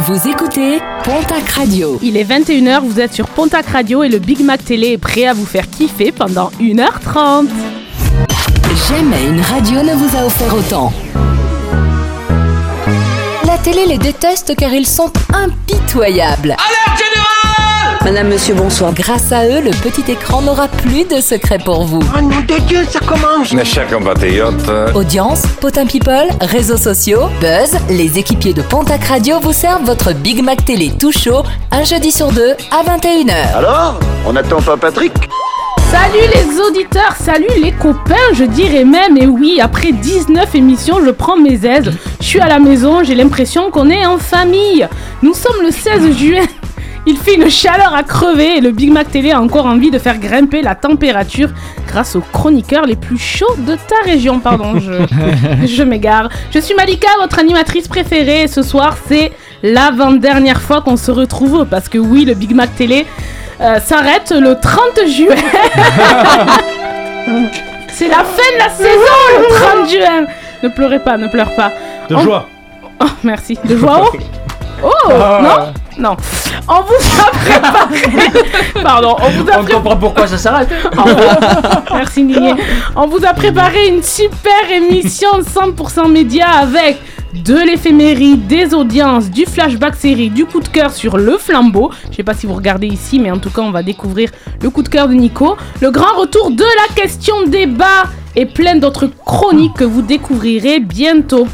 Vous écoutez Pontac Radio. Il est 21h, vous êtes sur Pontac Radio et le Big Mac Télé est prêt à vous faire kiffer pendant 1h30. Jamais une radio ne vous a offert autant. La télé les déteste car ils sont impitoyables. Alerte Madame, monsieur, bonsoir. Grâce à eux, le petit écran n'aura plus de secret pour vous. Oh nom de Dieu, ça commence Mes chers compatriotes, Audience, potin people, réseaux sociaux, buzz, les équipiers de Pontac Radio vous servent votre Big Mac Télé tout chaud, un jeudi sur deux à 21h. Alors On attend pas Patrick? Salut les auditeurs, salut les copains, je dirais même, et oui, après 19 émissions, je prends mes aises. Je suis à la maison, j'ai l'impression qu'on est en famille. Nous sommes le 16 juin. Il fait une chaleur à crever et le Big Mac Télé a encore envie de faire grimper la température grâce aux chroniqueurs les plus chauds de ta région. Pardon, je, je m'égare. Je suis Malika, votre animatrice préférée. Et ce soir, c'est l'avant-dernière fois qu'on se retrouve parce que oui, le Big Mac Télé euh, s'arrête le 30 juin. c'est la fin de la saison, le 30 juin. Ne pleurez pas, ne pleure pas. De On- joie. Oh, merci. De joie oh Oh Non Non. On vous a préparé. Pardon, on vous a On préparé. comprend pourquoi ça s'arrête. Merci Nigné. On vous a préparé une super émission 100% média avec de l'éphémérie, des audiences, du flashback série, du coup de cœur sur le flambeau. Je sais pas si vous regardez ici, mais en tout cas, on va découvrir le coup de cœur de Nico. Le grand retour de la question débat et plein d'autres chroniques que vous découvrirez bientôt.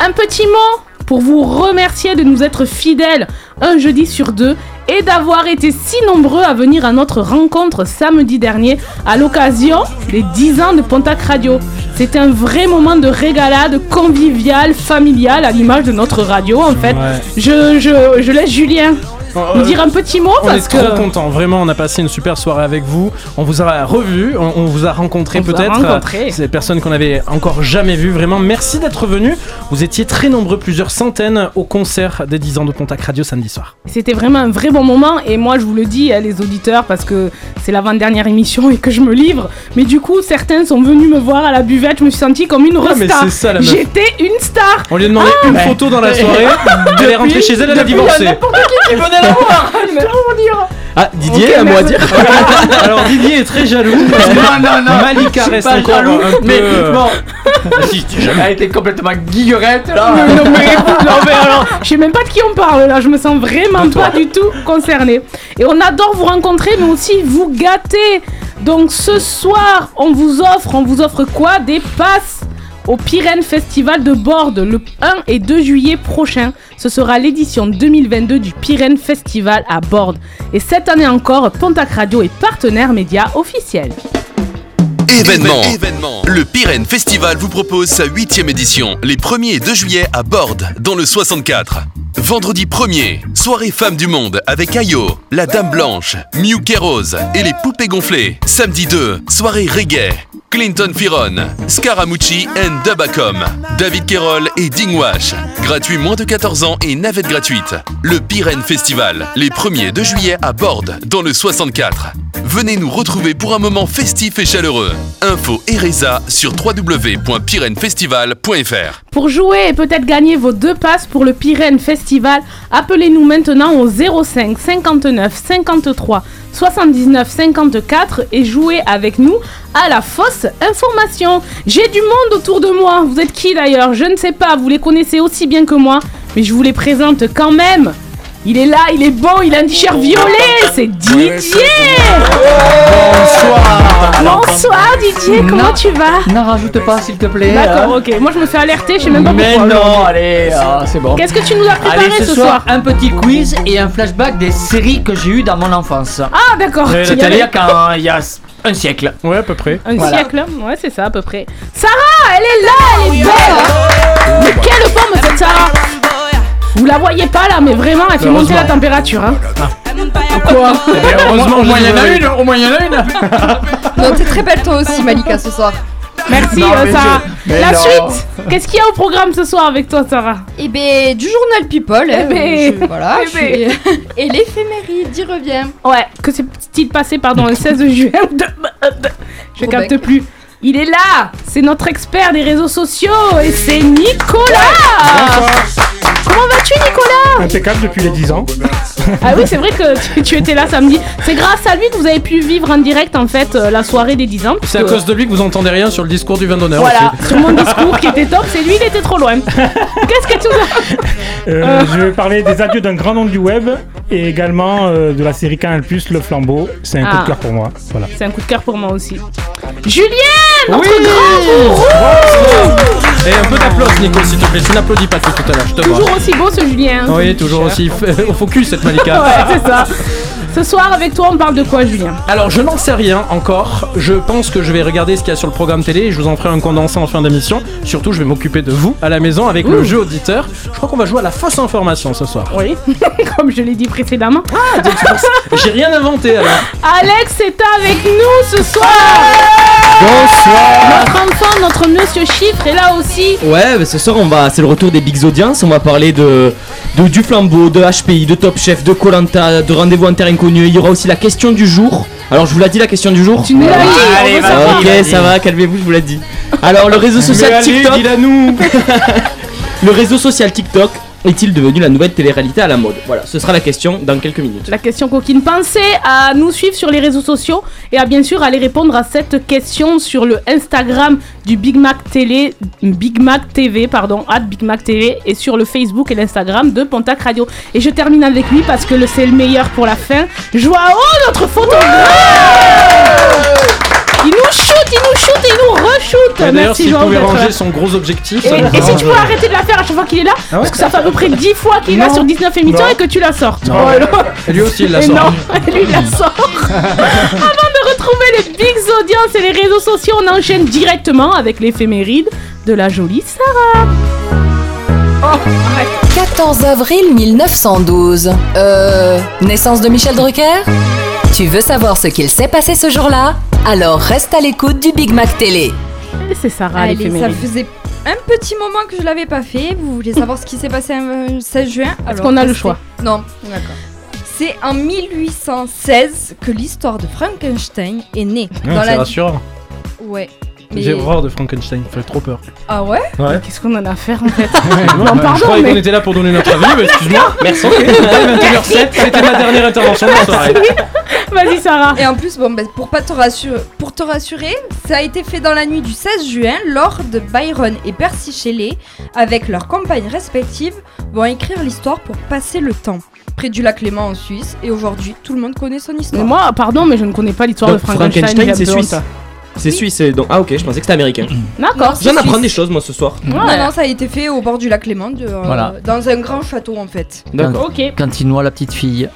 Un petit mot pour vous remercier de nous être fidèles un jeudi sur deux et d'avoir été si nombreux à venir à notre rencontre samedi dernier à l'occasion des 10 ans de Pontac Radio. C'était un vrai moment de régalade convivial, familial à l'image de notre radio en fait. Ouais. Je, je, je laisse Julien nous dire un petit mot On parce est que trop contents, vraiment, on a passé une super soirée avec vous. On vous a revu, on, on vous a rencontré On vous a peut-être. rencontré. Ces personnes qu'on avait encore jamais vues, vraiment. Merci d'être venus. Vous étiez très nombreux, plusieurs centaines, au concert des 10 ans de Pontac Radio samedi soir. C'était vraiment un vrai bon moment et moi je vous le dis hein, les auditeurs parce que c'est l'avant-dernière émission et que je me livre mais du coup certains sont venus me voir à la buvette je me suis sentie comme une Ah, resta j'étais une star On lui a demandé une photo dans la soirée. Elle est rentrée chez elle, elle a divorcé. Voir Ah, Didier, un mot à dire Alors Didier est très jaloux. Non, non, non. Malika reste pas encore jaloux, un peu, mais euh, bon. si tu jamais été complètement guillerette là. Mais non mais écoute, non, mais alors, je sais même pas de qui on parle là, je me sens vraiment De toi. pas du tout concernée. Et on adore vous rencontrer, mais aussi vous gâter. Donc ce soir, on vous offre, on vous offre quoi? Des passes au Pyrène Festival de Borde le 1 et 2 juillet prochain. Ce sera l'édition 2022 du Pyrène Festival à Borde. Et cette année encore, Pontac Radio est partenaire média officiel. Événement. Le Pyrène Festival vous propose sa huitième édition, les 1er et 2 juillet à Borde, dans le 64. Vendredi 1er, soirée Femmes du Monde avec Ayo, la Dame Blanche, Miu Rose et les Poupées Gonflées. Samedi 2, soirée reggae. Clinton Firon, Scaramucci and Dubacom, David Kerol et Dingwash. Gratuit moins de 14 ans et navette gratuite. Le Pyrène Festival, les 1er et 2 juillet à Borde, dans le 64. Venez nous retrouver pour un moment festif et chaleureux. Info et sur www.pyrenefestival.fr. Pour jouer et peut-être gagner vos deux passes pour le Pyrène Festival, appelez-nous maintenant au 05 59 53 79 54 et jouez avec nous à la fausse information. J'ai du monde autour de moi. Vous êtes qui d'ailleurs? Je ne sais pas, vous les connaissez aussi bien que moi, mais je vous les présente quand même. Il est là, il est beau, il a un t-shirt violet, c'est Didier Bonsoir Didier, comment Non. tu vas N'en rajoute pas s'il te plaît. D'accord, ok, moi je me fais alerter, je sais même pas Mais pourquoi. non, allez, ah, c'est bon. Qu'est-ce que tu nous as préparé Allez, ce, ce soir, soir un petit quiz et un flashback des séries que j'ai eues dans mon enfance. Ah d'accord, Ouais, tu y C'est-à-dire allais. quand il y a un siècle. Ouais, à peu près. Un Voilà. siècle Ouais, c'est ça à peu près. Sarah, elle est là, elle est belle hein. Mais quelle pomme cette Sarah Vous la voyez pas là, mais vraiment, elle fait monter la température. Hein. Quoi heureusement, au moins il y en a une, au moins il y en a une. Non, t'es très belle toi aussi, Malika, ce soir. Merci Non, euh, Sarah. je- La non. suite Qu'est-ce qu'il y a au programme ce soir avec toi, Sarah Et ben, du journal People. hein, Eh ben, je- voilà. eh je suis- Et l'éphéméride, y revient. Ouais, que s'est-il passé, pardon, le 16 juin de- Je capte bec. plus. Il est là C'est notre expert des réseaux sociaux et c'est Nicolas Comment vas-tu, Nicolas? Impeccable depuis les 10 ans. Ah oui, c'est vrai que tu, tu étais là samedi. C'est grâce à lui que vous avez pu vivre en direct en fait euh, la soirée des 10 ans. C'est à cause de lui que vous entendez rien sur le discours du vin d'honneur Voilà, aussi. sur mon discours qui était top, c'est lui, il était trop loin. Qu'est-ce que tu as Euh, Je vais parler des adieux d'un grand nom du web et également euh, de la série Canal Plus, Le Flambeau. C'est un coup Ah. de cœur pour moi. Voilà. C'est un coup de cœur pour moi aussi. Julien, notre Oui grand gourou Et un peu d'applaudissements, Nico, s'il te plaît. Tu n'applaudis pas tout à l'heure, je te vois. Toujours aussi beau ce Julien. Oui, toujours aussi f- au focus cette Malika. Ouais, c'est ça. Ce soir, avec toi, on parle de quoi, Julien Alors, je n'en sais rien encore. Je pense que je vais regarder ce qu'il y a sur le programme télé et je vous en ferai un condensé en fin d'émission. Surtout, je vais m'occuper de vous à la maison avec le jeu auditeur. Je crois qu'on va jouer à la fausse information ce soir. Oui, comme je l'ai dit précédemment. J'ai rien inventé alors. Alex est avec nous ce soir Bonsoir Notre enfant, notre monsieur chiffre est là aussi. Ouais, bah, ce soir, on va, c'est le retour des Bigs Audience. On va parler de, de du flambeau, de HPI, de Top Chef, de Colanta, de Rendez-vous en Il y aura aussi la question du jour. Alors, je vous l'ai dit la question du jour Tu nous l'as dit, on Allez, veut va, savoir. ok, ça va, calmez-vous, je vous l'ai dit. Alors, le réseau social TikTok. dis-la nous Le réseau social TikTok est-il devenu la nouvelle télé-réalité à la mode? Voilà, ce sera la question dans quelques minutes. La question coquine. Pensez à nous suivre sur les réseaux sociaux et à bien sûr aller répondre à cette question sur le Instagram du Big Mac Télé, Big Mac TV, pardon, Big Mac TV et sur le Facebook et l'Instagram de Pontac Radio. Et je termine avec lui parce que c'est le meilleur pour la fin. Joao, notre photographe Il nous shoot, il nous shoot et il nous reshoot D'ailleurs, Merci s'il pouvait ranger son gros objectif. Et, si tu peux arrêter de la faire à chaque fois qu'il est là, Ah ouais parce que ça fait à peu près 10 fois qu'il est là sur 19 émissions Non. et que tu la sortes. Non. Oh, lui aussi, il la et sort. non, lui il la sort. Avant de retrouver les big audiences et les réseaux sociaux, on enchaîne directement avec l'éphéméride de la jolie Sarah. Oh, arrête. 14 avril 1912. Euh. Naissance de Michel Drucker? Tu veux savoir ce qu'il s'est passé ce jour-là? Alors reste à l'écoute du Big Mac Télé. C'est Sarah Allez, ça faisait un petit moment que je l'avais pas fait. Vous voulez savoir ce qui s'est passé le 16 juin? Est-ce qu'on a le choix Non. D'accord. C'est en 1816 que l'histoire de Frankenstein est née. Ah, Dans C'est la... rassurant. Ouais. Mais- J'ai horreur de Frankenstein, fait trop peur. Ah ouais Ouais. Qu'est-ce qu'on en a à faire en fait Non, Non, bah, pardon, je croyais mais- qu'on était là pour donner notre avis, mais excuse-moi. Merci. 21h07, c'était ma dernière intervention de la soirée. Vas-y Sarah. Et en plus, bon, bah, pour, pas te rassurer, pour te rassurer, ça a été fait dans la nuit du 16 juin, lors de Byron et Percy Shelley, avec leurs compagnes respectives, vont écrire l'histoire pour passer le temps. Près du lac Léman en Suisse, et aujourd'hui, tout le monde connaît son Mais histoire. moi, pardon, mais je ne connais pas l'histoire de Frankenstein. Frankenstein, c'est suisse. C'est suisse, donc. Ah, ok, je pensais que c'était américain. D'accord. c'est J'en apprends suisse. des choses, moi, ce soir. Ouais. Non, non, ça a été fait au bord du lac Léman, de, euh, Voilà. dans un grand château en fait. D'accord. Ok. Quand il noie la petite fille.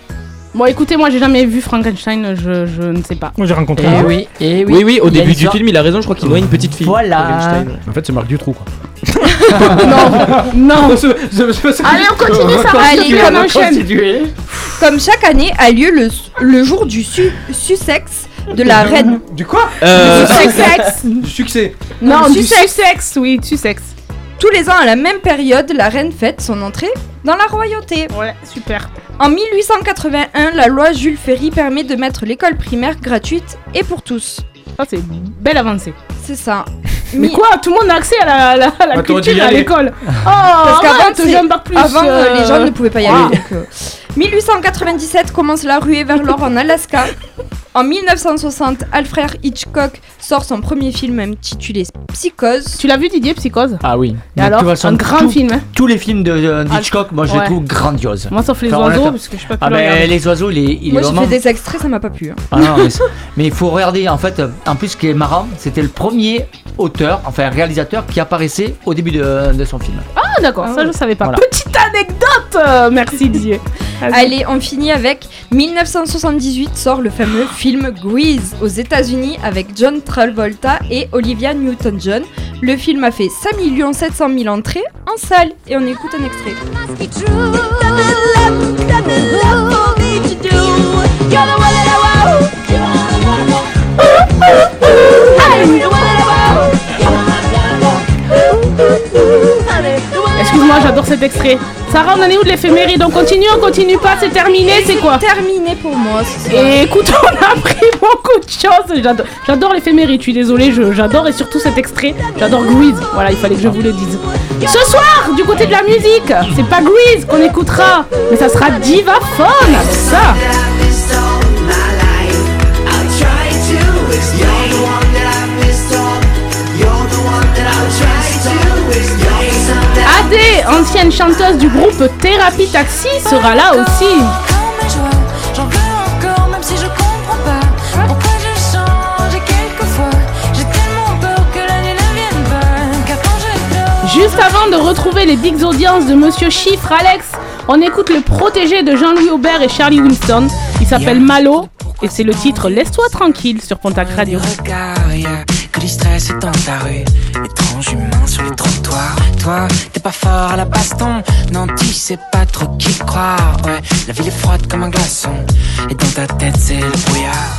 Bon, écoutez, moi j'ai jamais vu Frankenstein, je, je ne sais pas. Moi, j'ai rencontré Et un. oui, et oui. Oui, oui, au Il y a début du film, il a raison, je crois qu'il noie une petite fille. Voilà. Frankenstein. En fait, c'est Marc Dutroux, quoi. non, non. Allez, on continue, ça va. Allez, on comme enchaîne. Comme chaque année a lieu le, le jour du su- Sussex de la reine. Du quoi Euh, Sussex. Du succès. Non, Du du Sussex. Oui, Sussex. Tous les ans à la même période, la reine fête son entrée dans la royauté. Ouais, super. En 1881, la loi Jules Ferry permet de mettre l'école primaire gratuite et pour tous. Ça, c'est une belle avancée. C'est ça. Mais Mi- quoi Tout le monde a accès à la, à la, à la Bah, culture à aller. l'école. Oh, Parce qu'avant, plus. Avant, euh, euh, les gens ne pouvaient pas y aller. ah. donc, euh. 1897 commence la ruée vers l'or en Alaska. En 1960, Alfred Hitchcock sort son premier film intitulé Psychose. Tu l'as vu Didier Psychose? Ah oui. Et Donc, alors Un grand tout- film. Hein. Tous les films de, de- d'Hitchcock, moi je les Ouais. trouve grandioses. Moi, sauf les Enfin, oiseaux, parce que je peux plus Ah ben les oiseaux, il est, il Moi, est j'ai vraiment. fait des extraits, ça m'a pas plu. hein. Ah non, mais, mais il faut regarder en fait. En plus, ce qui est marrant, c'était le premier auteur, enfin réalisateur, qui apparaissait au début de, de son film. Ah, d'accord, Ah ça ouais. je savais pas. Voilà. Anecdote Merci. Vas-y. Allez, on finit avec 1978 sort le fameux film Grease aux États-Unis avec John Travolta et Olivia Newton-John. Le film a fait 5 700 000 entrées en salle et on écoute un extrait. J'adore cet extrait. Sarah, on en est où de l'éphéméride On continue, on continue pas, c'est terminé, c'est quoi Terminé pour moi ce soir. Et écoute, on a appris beaucoup de choses. J'adore, j'adore l'éphéméride, je suis désolée, je- j'adore et surtout cet extrait. J'adore Grease. Voilà, il fallait que je vous le dise. Ce soir, du côté de la musique, c'est pas Grease qu'on écoutera, mais ça sera Diva Phone avec ça. Adé, ancienne chanteuse du groupe Thérapie Taxi, sera là aussi. Juste avant de retrouver les big audiences de Monsieur Chiffre Alex, on écoute le protégé de Jean-Louis Aubert et Charlie Winston. Il s'appelle Malo et c'est le titre Laisse-toi tranquille sur Pontac Radio. Que du stress est dans ta rue. Étrange humain sur les trottoirs. Toi, t'es pas fort à la baston. Non, tu sais pas trop qui croire. Ouais, la ville est froide comme un glaçon. Et dans ta tête, c'est le brouillard.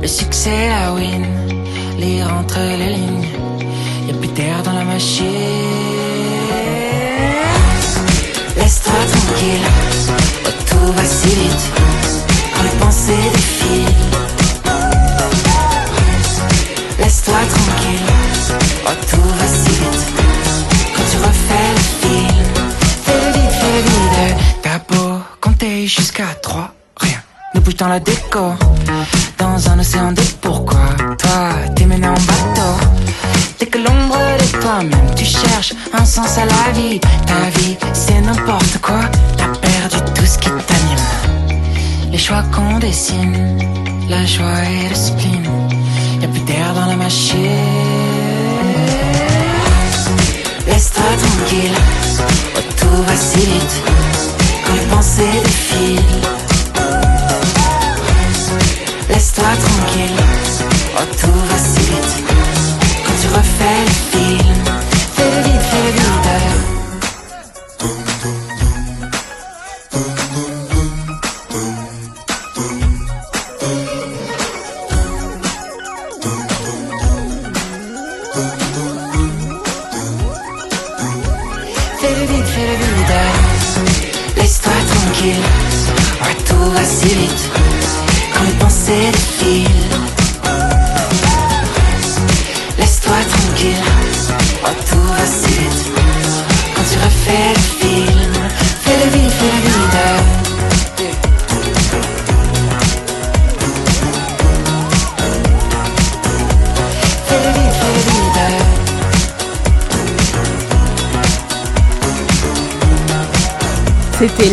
Le succès, la win. Lire entre les lignes. Y'a plus d'air dans la machine. Laisse-toi tranquille. Tout va si vite. Quand les pensées défilent. Laisse-toi tranquille, oh tout va si vite Quand tu refais le film Fais-le vite, fais-le vite T'as beau compter jusqu'à trois Rien ne bouge dans la déco Dans un océan de pourquoi Toi, t'es mené en bateau. Dès que l'ombre de toi-même Tu cherches un sens à la vie. Ta vie, c'est n'importe quoi. T'as perdu tout ce qui t'anime. Les choix qu'on dessine La joie et le spleen Y'a plus d'air dans la machine. Laisse-toi tranquille, oh, tout va si vite. Quand les pensées défilent. Laisse-toi tranquille, oh, tout va si vite. Quand tu refais le film, fais-le vite, fais-le vite.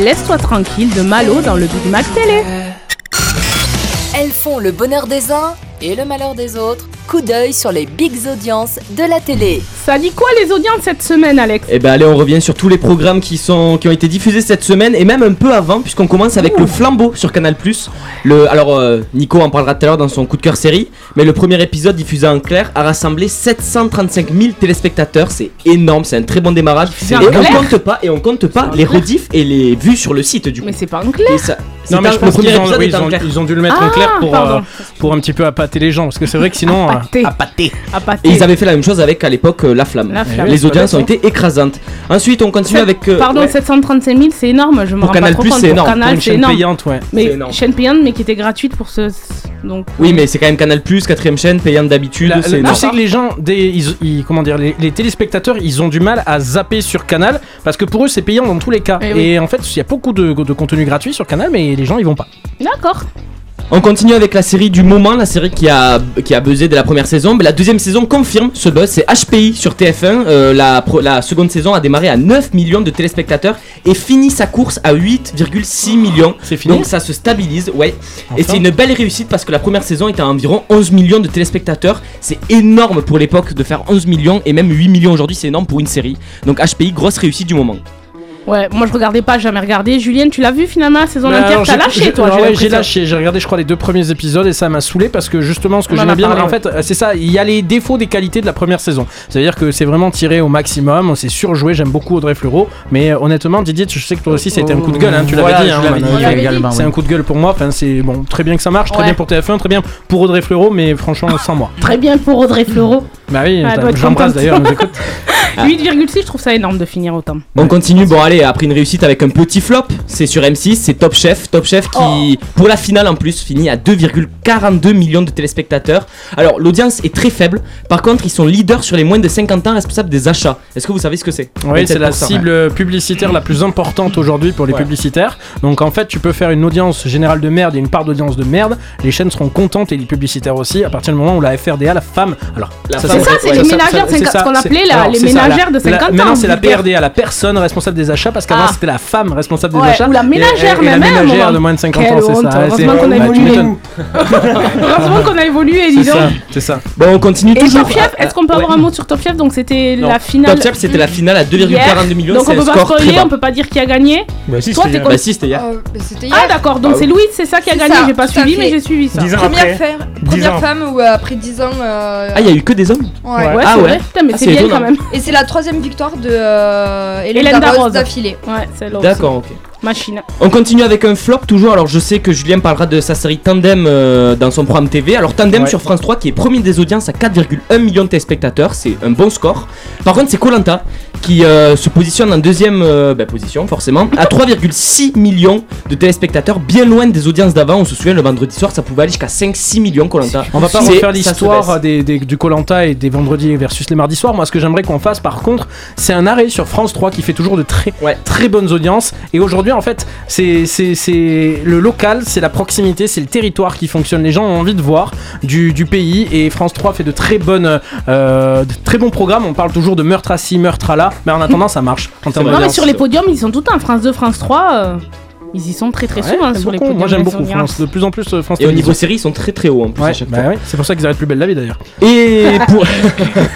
Laisse-toi tranquille de Malo dans le Big Mac Télé. Elles font le bonheur des uns et le malheur des autres. Coup d'œil sur les big audiences de la télé. Ça dit quoi les audiences cette semaine, Alex? Et ben allez, on revient sur tous les programmes qui, sont, qui ont été diffusés cette semaine et même un peu avant, puisqu'on commence avec le flambeau sur Canal. Le, alors, euh, Nico en parlera tout à l'heure dans son coup de cœur série, mais le premier épisode diffusé en clair a rassemblé 735 000 téléspectateurs. C'est énorme, c'est un très bon démarrage. Et on compte pas, et on compte pas les rediffs et les vues sur le site du coup. Mais c'est pas en clair. Ça- Non, mais je pense qu'ils ont, oui, ils ont- clair. ils ont dû le mettre en Ah, clair pour, euh, pour un petit peu appâter les gens. Parce que c'est vrai que sinon. euh, Appâter. appâter. Appâter. Et ils avaient fait la même chose avec à l'époque La Flamme. La Flamme. Les audiences ont été écrasantes. Ensuite, on continue avec. euh, Pardon, ouais. 735 000, c'est énorme. Je me Pour rends Canal+, pas trop compte. c'est énorme. Canal, Pour une c'est chaîne énorme. payante, ouais. Mais chaîne payante, mais qui était gratuite pour ce. Donc. Oui, mais c'est quand même Canal, quatrième chaîne, payante d'habitude. C'est que les gens, des, ils- ils- comment dire, les, les téléspectateurs, ils ont du mal à zapper sur Canal parce que pour eux c'est payant dans tous les cas. Eh Et, oui. en fait, il y a beaucoup de, de contenu gratuit sur Canal, mais les gens ils vont pas. D'accord. On continue avec la série du moment, la série qui a, qui a buzzé dès la première saison. Mais la deuxième saison confirme ce buzz. C'est HPI sur TF1. Euh, la, seconde saison a démarré à 9 millions de téléspectateurs et finit sa course à 8,6 millions. C'est fini Donc ça se stabilise, ouais. Et c'est une belle réussite parce que la première saison était à environ 11 millions de téléspectateurs. C'est énorme pour l'époque de faire 11 millions et même 8 millions aujourd'hui, c'est énorme pour une série. Donc HPI, grosse réussite du moment. Ouais, moi je regardais pas, jamais regardé. Julienne, tu l'as vu finalement la saison Mais entière? T'as j'ai- lâché j'ai- toi ouais, j'ai lâché, j'ai regardé je crois les deux premiers épisodes et ça m'a saoulé parce que justement ce que j'aimais a bien parlé. en fait euh, c'est ça, il y a les défauts des qualités de la première saison. C'est-à-dire que c'est vraiment tiré au maximum, c'est surjoué, j'aime beaucoup Audrey Fleurot, mais euh, honnêtement Didier, je sais que toi aussi ça a été un coup de gueule, hein, tu Voilà, l'avais dit, hein. C'est un coup de gueule pour moi, enfin c'est bon, très bien que ça marche, très Ouais. bien pour TF1, très bien pour Audrey Fleurot, mais franchement sans moi. Très bien pour Audrey Fleurot. Bah oui, Ah, j'embrasse d'ailleurs, nous écoute. Ah. 8,6, je trouve ça énorme de finir autant. On continue, bon allez, après une réussite avec un petit flop, c'est sur M6, c'est Top Chef. Top Chef qui, pour la finale en plus, finit à 2,42 millions de téléspectateurs. Alors l'audience est très faible, par contre ils sont leaders sur les moins de 50 ans responsables des achats. Est-ce que vous savez ce que c'est? Oui, c'est la 27%. cible publicitaire la plus importante aujourd'hui pour les Ouais. publicitaires. Donc en fait, tu peux faire une audience générale de merde et une part d'audience de merde. Les chaînes seront contentes et les publicitaires aussi à partir du moment où la FRDA, la femme. Alors, La C'est ça, c'est les ménagères, c'est 50 ça, ce qu'on appelait là, alors, les ménagères la- de 50 la- ans. Maintenant, c'est la. PRDA, la personne responsable des achats, parce qu'avant Ah. c'était la femme responsable des achats. ou la Et- ménagère et, la même, hein, ménagère moi. de moins de 50 Quelle ans, c'est ça. heureusement c'est- qu'on a évolué. Heureusement qu'on a évolué, C'est dis donc. c'est ça. Bon, on continue toujours. Top Chef, est-ce qu'on peut Ouais. avoir un mot sur Top Chef Donc c'était la finale. Top Chef, c'était la finale à 2,42 hier. millions, Donc on peut pas spoiler, on peut pas dire qui a gagné. Bah si, Toi, c'était t'es hier. con- Bah si, c'était hier. Euh, bah, Ah d'accord, donc Ah c'est oui. Louise, c'est ça qui a gagné. J'ai pas suivi, mais j'ai suivi ça. Première, femme où euh, après 10 ans. euh, Ah, il y a eu que des hommes ouais. Ouais. Ouais, Ah ouais. Putain, mais Ah, c'est bien quand même. Et c'est la troisième victoire de euh, Hélène, Hélène Darroze d'affilée. Ouais, c'est. D'accord, ok. Machine. On continue avec un flop toujours. Alors je sais que Julien parlera de sa série Tandem euh, dans son programme TV. Alors Tandem Ouais. sur France 3 qui est premier des audiences à 4,1 millions de téléspectateurs, c'est un bon score. Par contre c'est Colanta qui euh, se positionne en deuxième euh, bah, position forcément à 3,6 millions de téléspectateurs, bien loin des audiences d'avant. On se souvient le vendredi soir ça pouvait aller jusqu'à 5-6 millions Colanta. On va pas refaire l'histoire des, des- du Colanta et des vendredis versus les mardis soirs. Moi, ce que j'aimerais qu'on fasse, par contre, c'est un arrêt sur France 3 qui fait toujours de très, très bonnes audiences. Et aujourd'hui, en fait, c'est c'est- c'est le local, c'est la proximité, c'est le territoire qui fonctionne. Les gens ont envie de voir du, du pays et France 3 fait de très bonnes, euh, de très bons programmes. On parle toujours de meurtre à ci, meurtre à là, mais en attendant, ça marche. Non, mais sur les podiums, ils sont tout temps. France 2, France 3, euh, ils y sont très très Ouais, souvent j'aime sur les. Moi, j'aime beaucoup. France. De plus en plus, euh, France Et au niveau série ils sont très très hauts en plus Ouais, à chaque bah fois. ouais, c'est pour ça qu'ils arrêtent plus belle la vie d'ailleurs. Et pour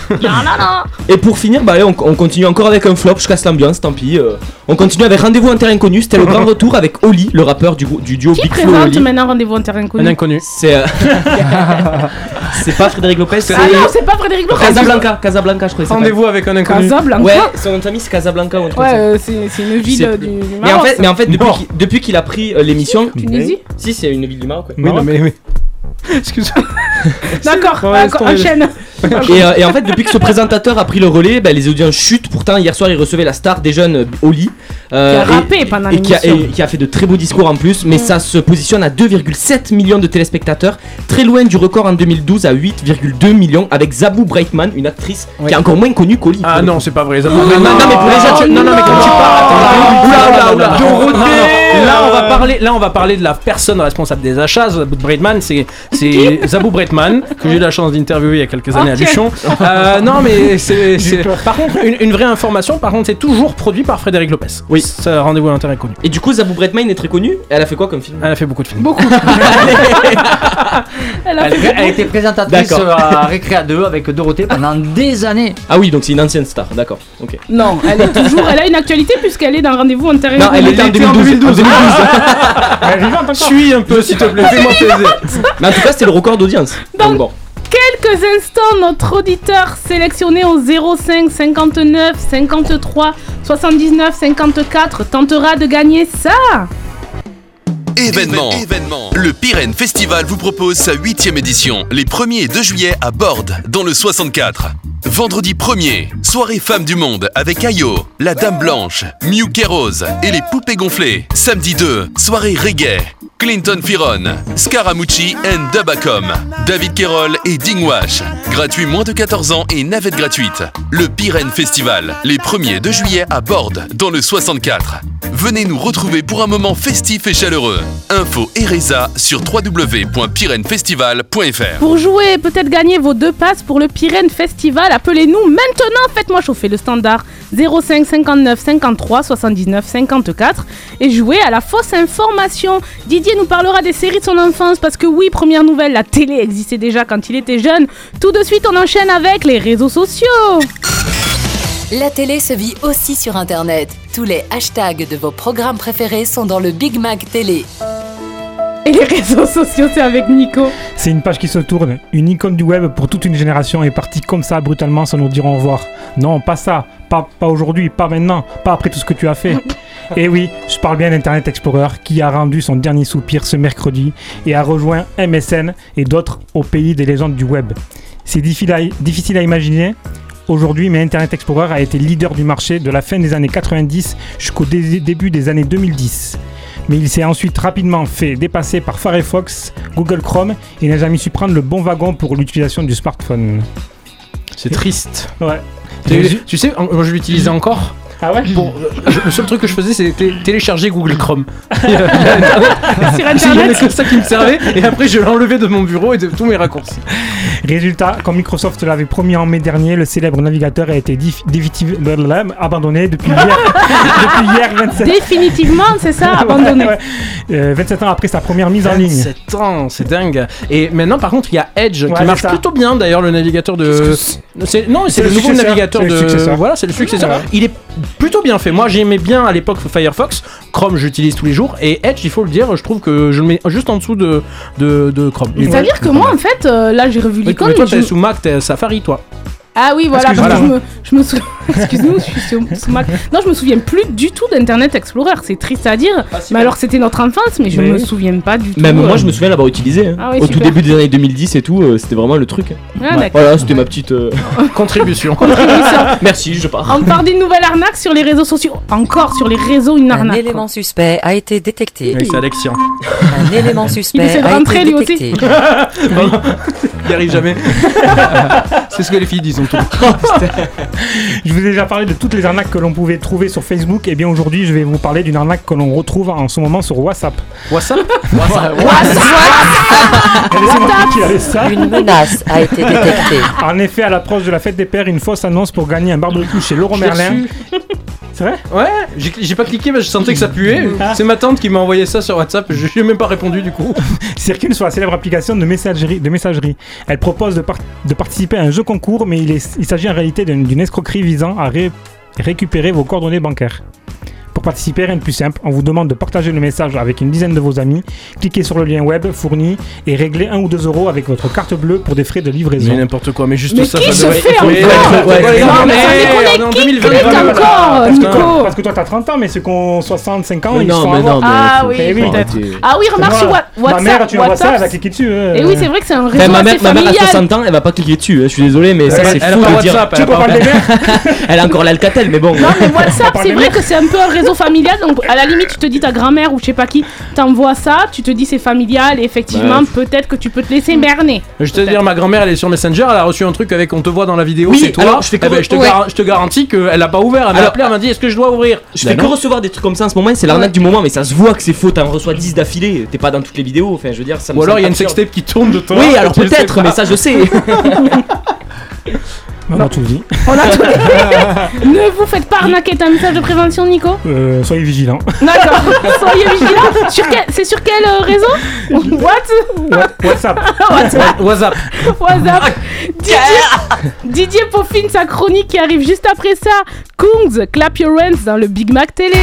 Non, non, non. Et pour finir, bah allez, on, on continue encore avec un flop, je casse l'ambiance, tant pis. euh. on continue avec Rendez-vous en terrain inconnu, c'était le grand retour avec Oli, le rappeur du, duo Qui Big Flo Oli. maintenant Rendez-vous en terrain connu Un inconnu. C'est euh, c'est pas Frédéric Lopez, c'est Ah non, c'est pas Frédéric Lopez. Casablanca, Casablanca je crois. Rendez-vous avec un inconnu. Casablanca. Ouais, son nom de famille c'est Casablanca ou un truc Ouais, c'est une ville du, Mais en Maroc, fait, ça. mais en fait depuis depuis qu'il a pris euh, l'émission, Tunisie si c'est une ville du Maroc. ouais. Oui, non, mais oui. Excuse-moi. D'accord, Ouais, laisse euh, tomber. enchaîne. Et, euh, et en fait, depuis que ce présentateur a pris le relais, bah, les audiences chutent. Pourtant, hier soir, il recevait la star des jeunes, euh, Oli. euh, Qui a et- rappé pendant et qui a, l'émission. et qui a fait de très beaux discours en plus. Mais ça se positionne à 2,7 millions de téléspectateurs. Très loin du record en 2012 à 8,2 millions. Avec Zabou Breitman, une actrice qui est encore moins connue qu'Oli. Ah non, c'est pas vrai. ça- non, non, mais pour les gens, tu- non, non, mais quand tu parles, Oula, oula, oula. Dorothée Non, non. Là, on va parler. Là, on va parler de la personne responsable des achats. Zabou Breitman, c'est c'est Zabou Breitman que j'ai eu la chance d'interviewer il y a quelques années à. Luchon. Euh, non, mais c'est par contre une, une vraie information. Par contre, c'est toujours produit par Frédéric Lopez. Oui. Ça rendez-vous à l'intérêt connu. Et du coup, Zabou Breitman est très connue. Elle a fait quoi comme film? Elle a fait beaucoup de films. Beaucoup. Elle a Elle, fait elle était présentatrice D'accord. à Récréa 2 avec Dorothée pendant des années. Ah oui, donc c'est une ancienne star. D'accord. Ok. Non, elle est toujours. Elle a une actualité puisqu'elle est dans Rendez-vous en terrain Non, elle connu. était en 2012. en 2012. Suis un peu, s'il te plaît. Fais-moi plaisir. Tout cas, c'était le record d'audience. Donc bon. Quelques instants, notre auditeur sélectionné au 05 59 53 79 54 tentera de gagner ça. Événement. Le Pyrène Festival vous propose sa huitième édition, les 1er et 2 juillet à Borde, dans le 64. Vendredi 1er, soirée Femmes du Monde avec Ayo, la Dame Blanche, Mew Rose et les Poupées Gonflées. Samedi 2, soirée reggae. Clinton Firon, Scaramucci and Dubacom, David Kerol et Dingwash. Gratuit moins de 14 ans et navette gratuite. Le Pyrène Festival, les 1er et 2 juillet à Borde, dans le 64. Venez nous retrouver pour un moment festif et chaleureux. Info et Reza sur www.pyrenefestival.fr. Pour jouer et peut-être gagner vos deux passes pour le Pyrène Festival, appelez-nous maintenant. Faites-moi chauffer le standard 05 59 53 79 54 et jouez à la fausse information. Didier nous parlera des séries de son enfance parce que oui, première nouvelle, la télé existait déjà quand il était jeune. Tout de suite, on enchaîne avec les réseaux sociaux. La télé se vit aussi sur Internet. Tous les hashtags de vos programmes préférés sont dans le Big Mac Télé. Et les réseaux sociaux, c'est avec Nico. C'est une page qui se tourne. Une icône du web pour toute une génération est partie comme ça, brutalement, sans nous dire au revoir. Non, pas ça. Pas, pas aujourd'hui, pas maintenant, pas après tout ce que tu as fait. Et oui, je parle bien d'Internet Explorer qui a rendu son dernier soupir ce mercredi et a rejoint MSN et d'autres au pays des légendes du web. C'est difficile à, difficile à imaginer. Aujourd'hui, mais Internet Explorer a été leader du marché de la fin des années 90 jusqu'au dé- début des années 2010. Mais il s'est ensuite rapidement fait dépasser par Firefox, Google Chrome et n'a jamais su prendre le bon wagon pour l'utilisation du smartphone. C'est triste. Ouais. Tu, tu sais, moi je l'utilisais encore. Ah ouais Pour, euh, le seul truc que je faisais, c'était télécharger Google Chrome. Sur Il y avait que ça qui me servait, et après je l'enlevais de mon bureau et de tous mes raccourcis. Résultat, quand Microsoft l'avait promis en mai dernier, le célèbre navigateur a été dif- définitiv- blablabla, abandonné depuis hier, depuis hier 27 Définitivement, c'est ça, abandonné. Ouais, euh, 27 ans après sa première mise en ligne. 7 ans, c'est dingue. Et maintenant, par contre, il y a Edge Ouais, qui marche ça. plutôt bien d'ailleurs, le navigateur de. Non, c'est le, le nouveau navigateur C'est le de. successeur. Voilà, c'est le successeur. Il est plutôt bien fait. Moi, j'aimais bien à l'époque Firefox. Chrome, j'utilise tous les jours. Et Edge, il faut le dire, je trouve que je le mets juste en dessous de, de, de Chrome. C'est-à-dire que moi, en fait, euh, là, j'ai revu Oui, l'icône. mais toi, je- t'es sous Mac, t'es Safari, toi. Ah oui, voilà, parce que, Excuse-moi. je me, je me souviens. Excuse-nous, je suis sur, sous Mac. Non, je me souviens plus du tout d'Internet Explorer. C'est triste à dire. mais alors, c'était notre enfance, mais je Mais me souviens pas du tout. Même moi, euh. je me souviens l'avoir utilisé. hein. Ah oui, Au tout début des années 2010 et tout, euh, c'était vraiment le truc. Ah, d'accord. Voilà, c'était ma petite euh, contribution. Contribution. Merci, je pars. On parle d'une nouvelle arnaque sur les réseaux sociaux. Encore sur les réseaux, une Un arnaque. élément suspect a été détecté. Oui, c'est Alexian. Un élément Il suspect essaie de a rentrer, été lui aussi. Il y arrive jamais. C'est ce que les filles disent en tout. Je vous ai déjà parlé de toutes les arnaques que l'on pouvait trouver sur Facebook. Et bien aujourd'hui, je vais vous parler d'une arnaque que l'on retrouve en ce moment sur WhatsApp. WhatsApp allez, ça? Une menace a été détectée. En effet, à l'approche de la fête des pères, une fausse annonce pour gagner un barbecue chez Laurent Merlin. C'est vrai? Ouais, j'ai pas cliqué, mais je sentais que ça puait. Ah. C'est ma tante qui m'a envoyé ça sur WhatsApp. Je lui ai même pas répondu du coup. circule sur la célèbre application de messagerie. De messagerie. Elle propose de, par- de participer à un jeu concours, mais il, s'agit en réalité d'une d'une escroquerie visant à ré- récupérer vos coordonnées bancaires. Pour participer, rien de plus simple, on vous demande de partager le message avec une dizaine de vos amis, cliquez sur le lien web fourni et réglez 1 ou 2 euros avec votre carte bleue pour des frais de livraison. Mais n'importe quoi, mais juste Mais ça, qui ça se devrait- fait faut- encore faut- ouais, Non, non, mais mais on est en qui 2020, clique voilà. encore, parce, que Nico parce que toi t'as 30 ans, mais ceux qui ont 65 ans, Mais ils non, sont mais non, mais Ah oui, Eh oui. peut-être. Ah oui, remarque sur Wa- Ma WhatsApp. mère, tu envoies ça, elle va WhatsApp, cliquer dessus. euh. Et oui, c'est vrai que c'est un réseau Enfin, ma, mère, assez ma mère a familial. 60 ans, elle va pas cliquer dessus, hein, je suis désolé, mais ça c'est fou pas de dire. WhatsApp, Tu elle a encore l'alcatel, mais bon. Non mais WhatsApp c'est vrai que c'est un peu un réseau familial donc à la limite tu te dis ta grand-mère ou je sais pas qui t'envoie ça tu te dis c'est familial et effectivement Ouais. peut-être que tu peux te laisser berner Je te dire, ma grand-mère, elle est sur Messenger, elle a reçu un truc avec on te voit dans la vidéo, Oui, c'est toi. alors, je fais Eh ben, que- je, te ouais. gar- je te garantis qu'elle a pas ouvert. Elle m'a appelé, elle m'a dit est-ce que je dois ouvrir? Je Ben fais que non. recevoir des trucs comme ça en ce moment, c'est l'arnaque du moment, mais ça se voit que c'est faux, t'en reçois 10 d'affilée, t'es pas dans toutes les vidéos, enfin je veux dire, ça me Ou alors il y a une sextape qui tourne de toi. Oui, alors peut-être, mais ça je sais. On a tout dit. on a tout ne vous faites pas arnaquer t'as un message de prévention Nico Euh, soyez vigilants. d'accord. Soyez vigilants. Sur quel c'est sur quel euh, réseau what What- WhatsApp. WhatsApp. WhatsApp. WhatsApp. Didier, Didier peaufine sa chronique qui arrive juste après ça. Kungs clap your hands dans le Big Mac télé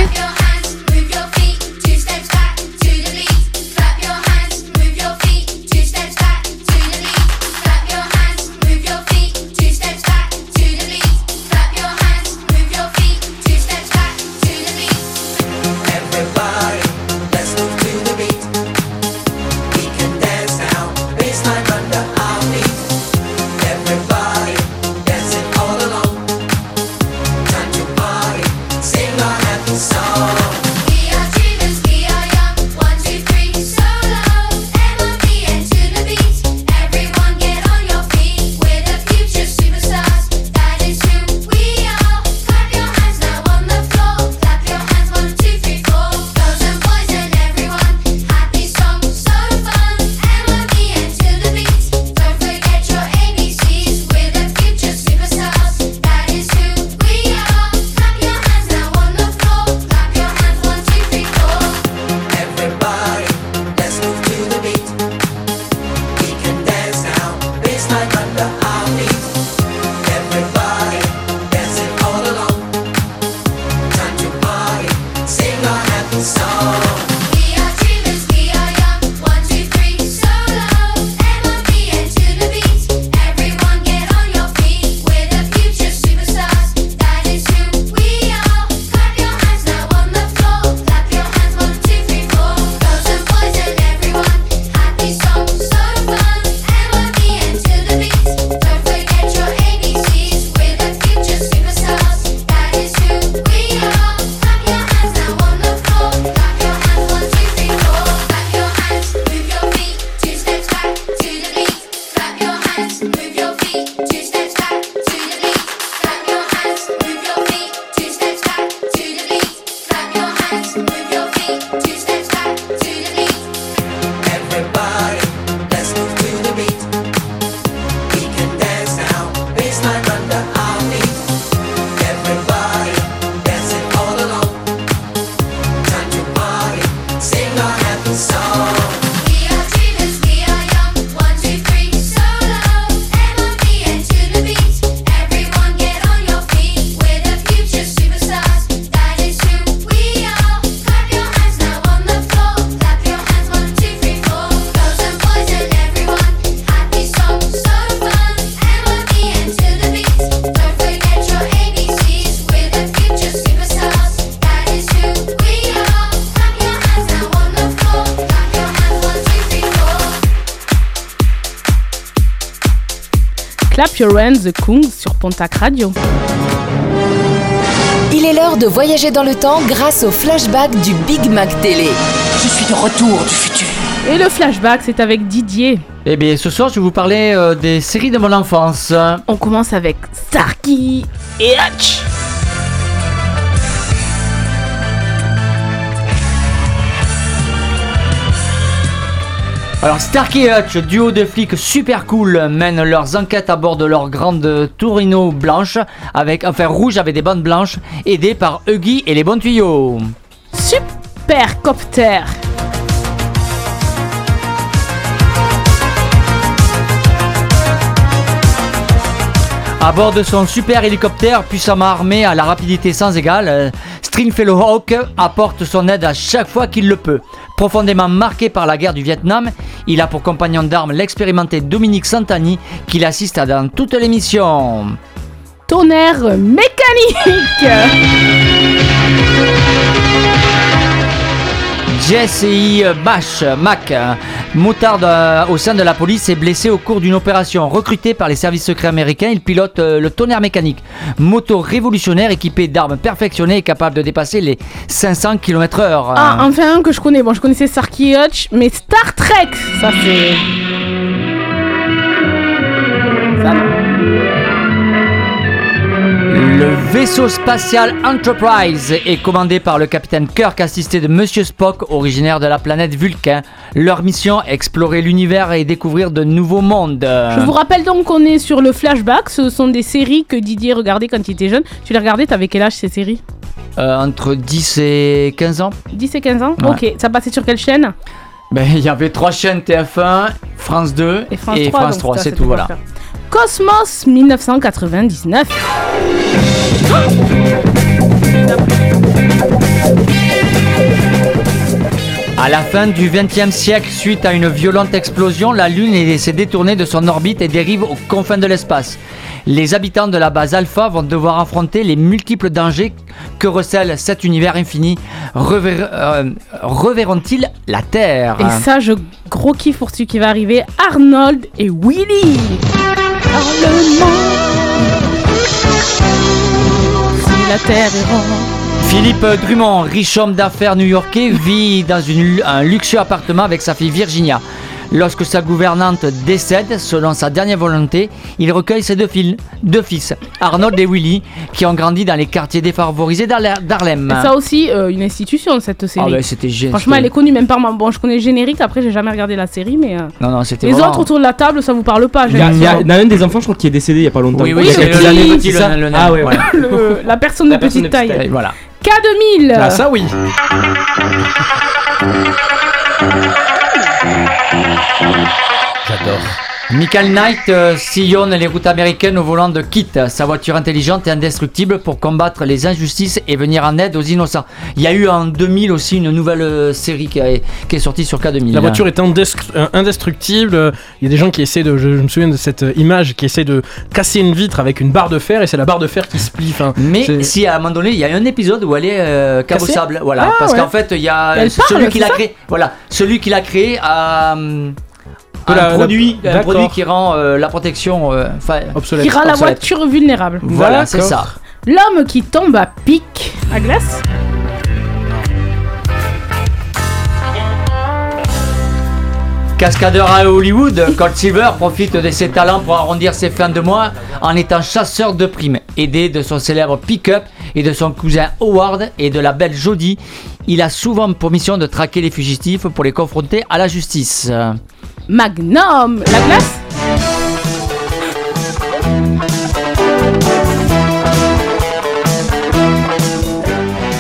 Hands, The Kung sur Pontac Radio. Il est l'heure de voyager dans le temps grâce au flashback du Big Mac Télé. Je suis de retour du futur. Et le flashback, c'est avec Didier. Eh bien, ce soir, je vais vous parler euh, des séries de mon enfance. On commence avec Starkey et Hutch. Alors Starkey et Hutch, duo de flics super cool, mènent leurs enquêtes à bord de leur grande Torino blanche, avec enfin rouge avec des bandes blanches, aidés par Huggy et les bons tuyaux. Super Copter. À bord de son super hélicoptère puissamment armé à la rapidité sans égale, Stringfellow Hawk apporte son aide à chaque fois qu'il le peut. Profondément marqué par la guerre du Vietnam, il a pour compagnon d'armes l'expérimenté Dominique Santani qui l'assiste dans toutes les missions. Tonnerre mécanique. E. Bash, Mac, motard euh, au sein de la police, est blessé au cours d'une opération. Recruté par les services secrets américains, il pilote euh, le tonnerre mécanique. Moto révolutionnaire équipé d'armes perfectionnées et capable de dépasser les 500 km/h. Ah, enfin un que je connais. Bon, je connaissais Starkey et Hutch, mais Star Trek, ça c'est. Vaisseau spatial Enterprise est commandé par le capitaine Kirk assisté de Monsieur Spock, originaire de la planète Vulcain. Leur mission, explorer l'univers et découvrir de nouveaux mondes. Je vous rappelle donc qu'on est sur le flashback. Ce sont des séries que Didier regardait quand il était jeune. Tu les regardais, t'avais quel âge ces séries Euh, entre 10 et 15 ans 10 et 15 ans Ouais. Ok, ça passait sur quelle chaîne Ben, il y avait trois chaînes TF1, France 2 Et France 3. donc ça, c'est tout, voilà. Cosmos 1999. À la fin du XXe siècle, suite à une violente explosion, la Lune est- s'est détournée de son orbite et dérive aux confins de l'espace. Les habitants de la base Alpha vont devoir affronter les multiples dangers que recèle cet univers infini. Rever- euh, Reverront-ils la Terre? Et ça, je gros kiff pour celui qui va arriver Arnold et Willy. Philippe Drummond, riche homme d'affaires new-yorkais, vit dans un luxueux appartement avec sa fille Virginia. Lorsque sa gouvernante décède, selon sa dernière volonté, il recueille ses deux, fils, deux fils, Arnold et Willy, qui ont grandi dans les quartiers défavorisés d'Harlem. Ça aussi, euh, une institution, cette série. Ah ouais, c'était génial. Franchement, elle est connue même par moi. Bon, je connais le générique, après, j'ai jamais regardé la série, mais. euh, Non, non, c'était Les vraiment- autres autour de la table, ça vous parle pas. Il y, a, y a- y un des enfants, je crois, qui est décédé il y a pas longtemps. Oui, oui, Ah la personne de petite taille. Voilà. K2000 Ah, ça oui. J'adore. Michael Knight euh, sillonne les routes américaines au volant de Kit, sa voiture intelligente et indestructible pour combattre les injustices et venir en aide aux innocents. Il y a eu en 2000 aussi une nouvelle euh, série qui, a- qui est sortie sur K2000. La voiture est euh, indestructible. euh, Il y a des gens qui essaient de. Je, je me souviens de cette euh, image qui essaie de casser une vitre avec une barre de fer et c'est la barre de fer qui se plie. Enfin, Mais si à un moment donné, il y a un épisode où elle est euh, cabossable, voilà, Ah, parce ouais. qu'en fait, il y a celui parle, qui l'a créé, voilà, celui qui l'a créé a hum, un la- la- produit, un D'accord. produit qui rend euh, la protection, euh, Qui rend la voiture vulnérable. Voilà, c'est ça. L'homme qui tombe à pic à glace. Cascadeur à Hollywood, Colt Silver profite de ses talents pour arrondir ses fins de mois en étant chasseur de primes. Aidé de son célèbre pick-up et de son cousin Howard et de la belle Jodie, il a souvent pour mission de traquer les fugitifs pour les confronter à la justice. Magnum, la glace.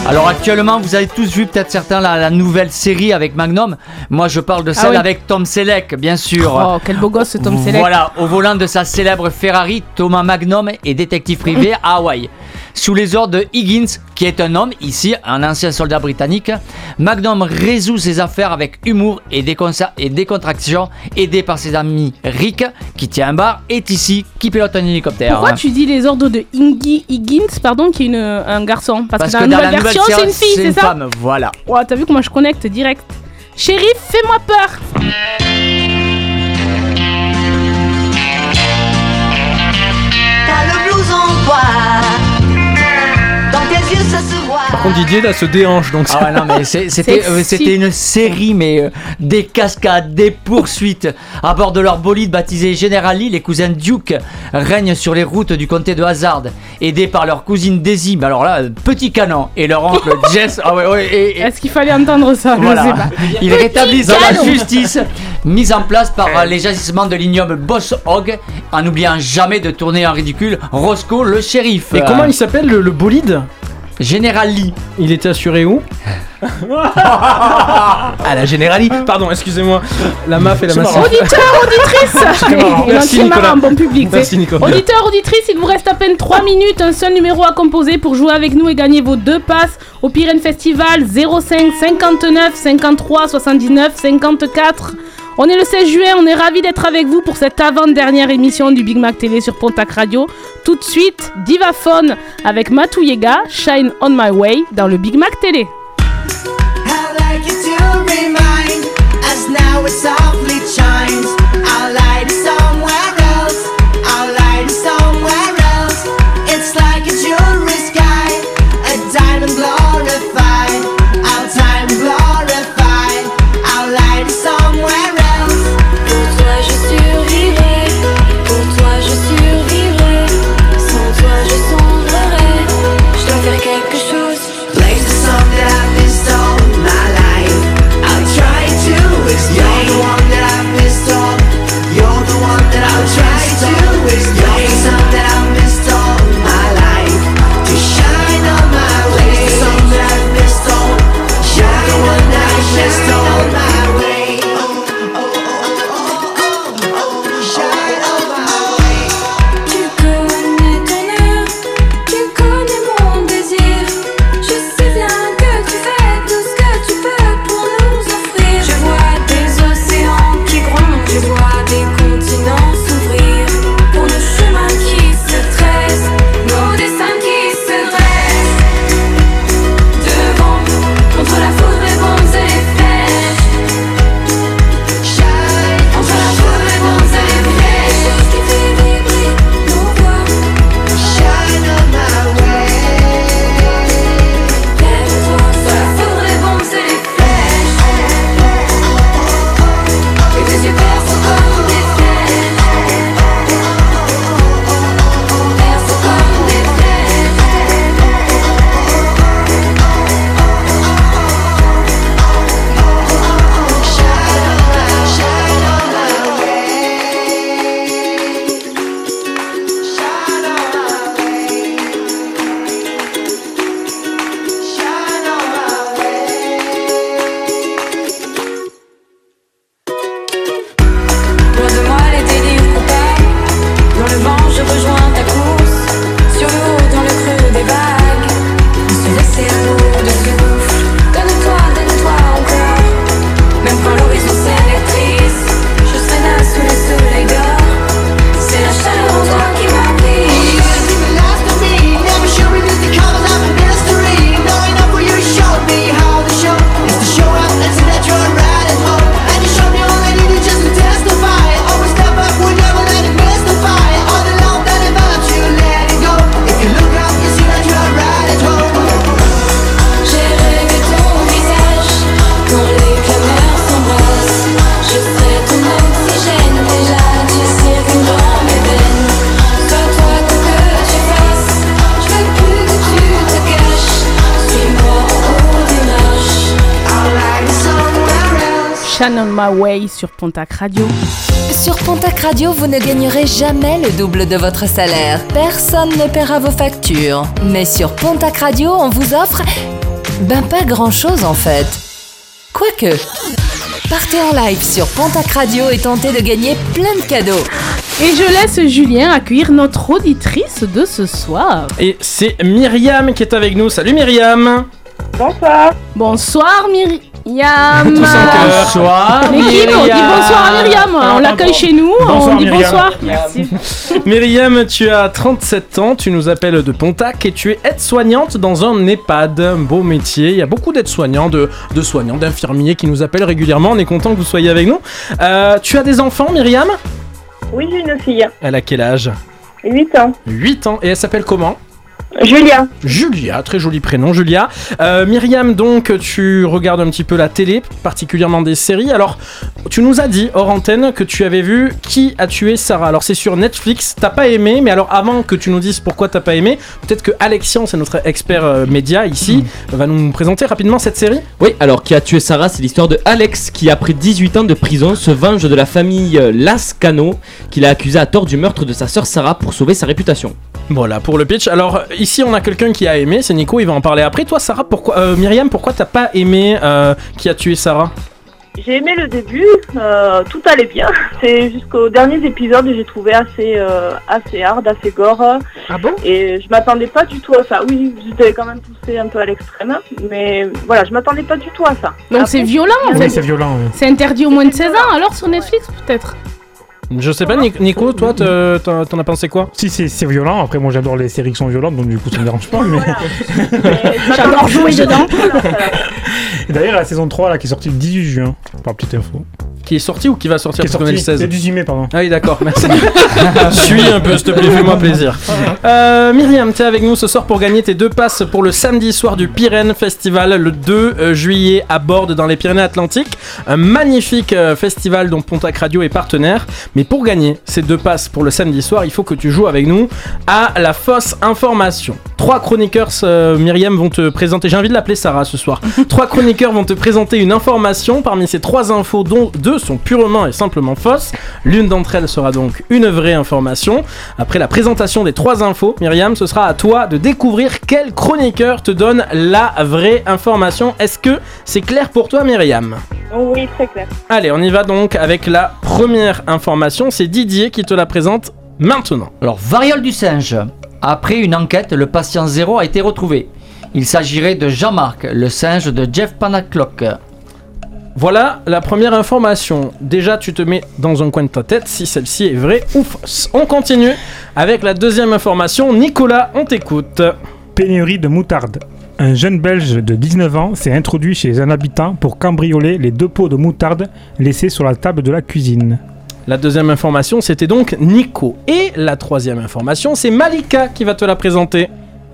Alors actuellement, vous avez tous vu peut-être certains la, la nouvelle série avec Magnum. Moi, je parle de Ah celle oui. avec Tom Selleck, bien sûr. Oh, quel beau gosse ce Tom Selleck. Voilà, au volant de sa célèbre Ferrari, Thomas Magnum est détective privé à Hawaï. Sous les ordres de Higgins, qui est un homme, ici, un ancien soldat britannique, Magnum résout ses affaires avec humour et, et décontraction, aidé par ses amis Rick, qui tient un bar, et Tissy, qui pilote un hélicoptère. Pourquoi tu dis les ordres de Ingy Higgins, pardon, qui est une- un garçon? Parce, Parce que que dans la dans la nouvelle nouvelle version, c'est une fille, c'est c'est une ça? femme, voilà. Ouais, t'as vu comment je connecte direct Shérif, fais-moi peur tes yeux, ça se voit. Par contre, Didier là se déhanche donc. Ah ouais, non, mais c'est- c'était euh, c'était une série, mais euh, des cascades, des poursuites. À bord de leur bolide baptisé General Lee, les cousins Duke règnent sur les routes du comté de Hazard, aidés par leur cousine Daisy, mais alors là, petit canon, et leur oncle Jess. Ah ouais, ouais, et- et- Est-ce qu'il fallait entendre ça? Je sais Voilà. pas. Ils Petit rétablissent la justice mise en place par euh, les agissements de l'ignoble Boss Hogg, en n'oubliant jamais de tourner en ridicule Roscoe le shérif. Et comment il s'appelle le, le bolide? Général Lee. Il était assuré où Ah la Générali Pardon, excusez-moi. La MAF et la marrant. Auditeur, auditrice Merci, Nicolas. marrant, bon public. Merci, c'est- Nicolas. Auditeur, auditrice, il vous reste à peine 3 minutes, un seul numéro à composer pour jouer avec nous et gagner vos deux passes au Pyrénées Festival 05 59 53 79 54. On est le 16 juin, on est ravis d'être avec vous pour cette avant-dernière émission du Big Mac Télé sur Pontac Radio. Tout de suite, Divaphone avec Matou Yega, Shine on My Way dans le Big Mac Télé. Pontac Radio. Sur Pontac Radio, vous ne gagnerez jamais le double de votre salaire. Personne ne paiera vos factures. Mais sur Pontac Radio, on vous offre... Ben pas grand-chose en fait. Quoique... Partez en live sur Pontac Radio et tentez de gagner plein de cadeaux. Et je laisse Julien accueillir notre auditrice de ce soir. Et c'est Myriam qui est avec nous. Salut Myriam Bonsoir. Bonsoir Myriam. Tous en cœur. Bonsoir, L'équipe, on dit bonsoir à Myriam. On l'accueille chez nous. Bonsoir, on dit Myriam. bonsoir. Merci. Myriam, tu as 37 ans, tu nous appelles de Pontac et tu es aide-soignante dans un EHPAD. Un beau métier. Il y a beaucoup d'aides-soignants, de, de soignants, d'infirmiers qui nous appellent régulièrement. On est content que vous soyez avec nous. Euh, tu as des enfants, Myriam? Oui, j'ai une fille. Elle a quel âge? 8 ans. 8 ans. Et elle s'appelle comment? Julia. Julia, très joli prénom, Julia. Euh, Myriam, donc, tu regardes un petit peu la télé, particulièrement des séries. Alors, tu nous as dit, hors antenne, que tu avais vu Qui a tué Sarah. Alors, c'est sur Netflix, t'as pas aimé, mais alors, avant que tu nous dises pourquoi t'as pas aimé, peut-être que Alexian, c'est notre expert euh, média ici, va nous présenter rapidement cette série. Oui, alors qui a tué Sarah, c'est l'histoire de Alex qui, après 18 ans de prison, se venge de la famille euh, Lascano qui l'a accusé à tort du meurtre de sa sœur Sarah pour sauver sa réputation. Voilà pour le pitch. Alors ici on a quelqu'un qui a aimé, c'est Nico, il va en parler après. Toi Sarah, pourquoi euh, Myriam, pourquoi t'as pas aimé euh, qui a tué Sarah? J'ai aimé le début, euh, tout allait bien. C'est jusqu'aux derniers épisodes que j'ai trouvé assez, euh, assez hard, assez gore. Ah bon? Et je m'attendais pas du tout à ça. Oui, j'étais quand même poussé un peu à l'extrême, mais voilà, je m'attendais pas du tout à ça. Donc c'est violent en Oui, fait. c'est violent. oui. C'est interdit au moins de 16 ans alors sur Netflix peut-être? Je sais pas, Ni- Nico, toi te- t'en as pensé quoi Si, c'est c'est violent. Après, moi, j'adore les séries qui sont violentes, donc du coup, ça me dérange pas. Mais... J'adore jouer dedans. Et D'ailleurs, la saison 3 là, qui est sortie le 18 juin, par petite info. Qui est sorti ou qui va sortir Qui est parce qu'on est le sorti 16 le 18 mai, pardon. Ah oui, d'accord, merci. Suis un peu, s'il te plaît, fais-moi plaisir. Euh, Myriam, t'es avec nous ce soir pour gagner tes deux passes pour le samedi soir du Pyrénées Festival le 2 euh, juillet à Borde dans les Pyrénées-Atlantiques. Un magnifique euh, festival dont Pontac Radio est partenaire. Mais pour gagner ces deux passes pour le samedi soir, il faut que tu joues avec nous à la fausse information. Trois chroniqueurs, euh, Myriam, vont te présenter. J'ai envie de l'appeler Sarah ce soir. trois chroniqueurs vont te présenter une information. Parmi ces trois infos, dont deux sont purement et simplement fausses. L'une d'entre elles sera donc une vraie information. Après la présentation des trois infos, Myriam, ce sera à toi de découvrir quel chroniqueur te donne la vraie information. Est-ce que c'est clair pour toi, Myriam? Oui, très clair. Allez, on y va donc avec la première information. C'est Didier qui te la présente maintenant. Alors, variole du singe. Après une enquête, le patient zéro a été retrouvé. Il s'agirait de Jean-Marc, le singe de Jeff Panaclock. Voilà la première information. Déjà, tu te mets dans un coin de ta tête si celle-ci est vraie ou fausse. On continue avec la deuxième information. Nicolas, on t'écoute. Pénurie de moutarde. Un jeune Belge de 19 ans s'est introduit chez un habitant pour cambrioler les deux pots de moutarde laissés sur la table de la cuisine. La deuxième information, c'était donc Nico. Et la troisième information, c'est Malika qui va te la présenter.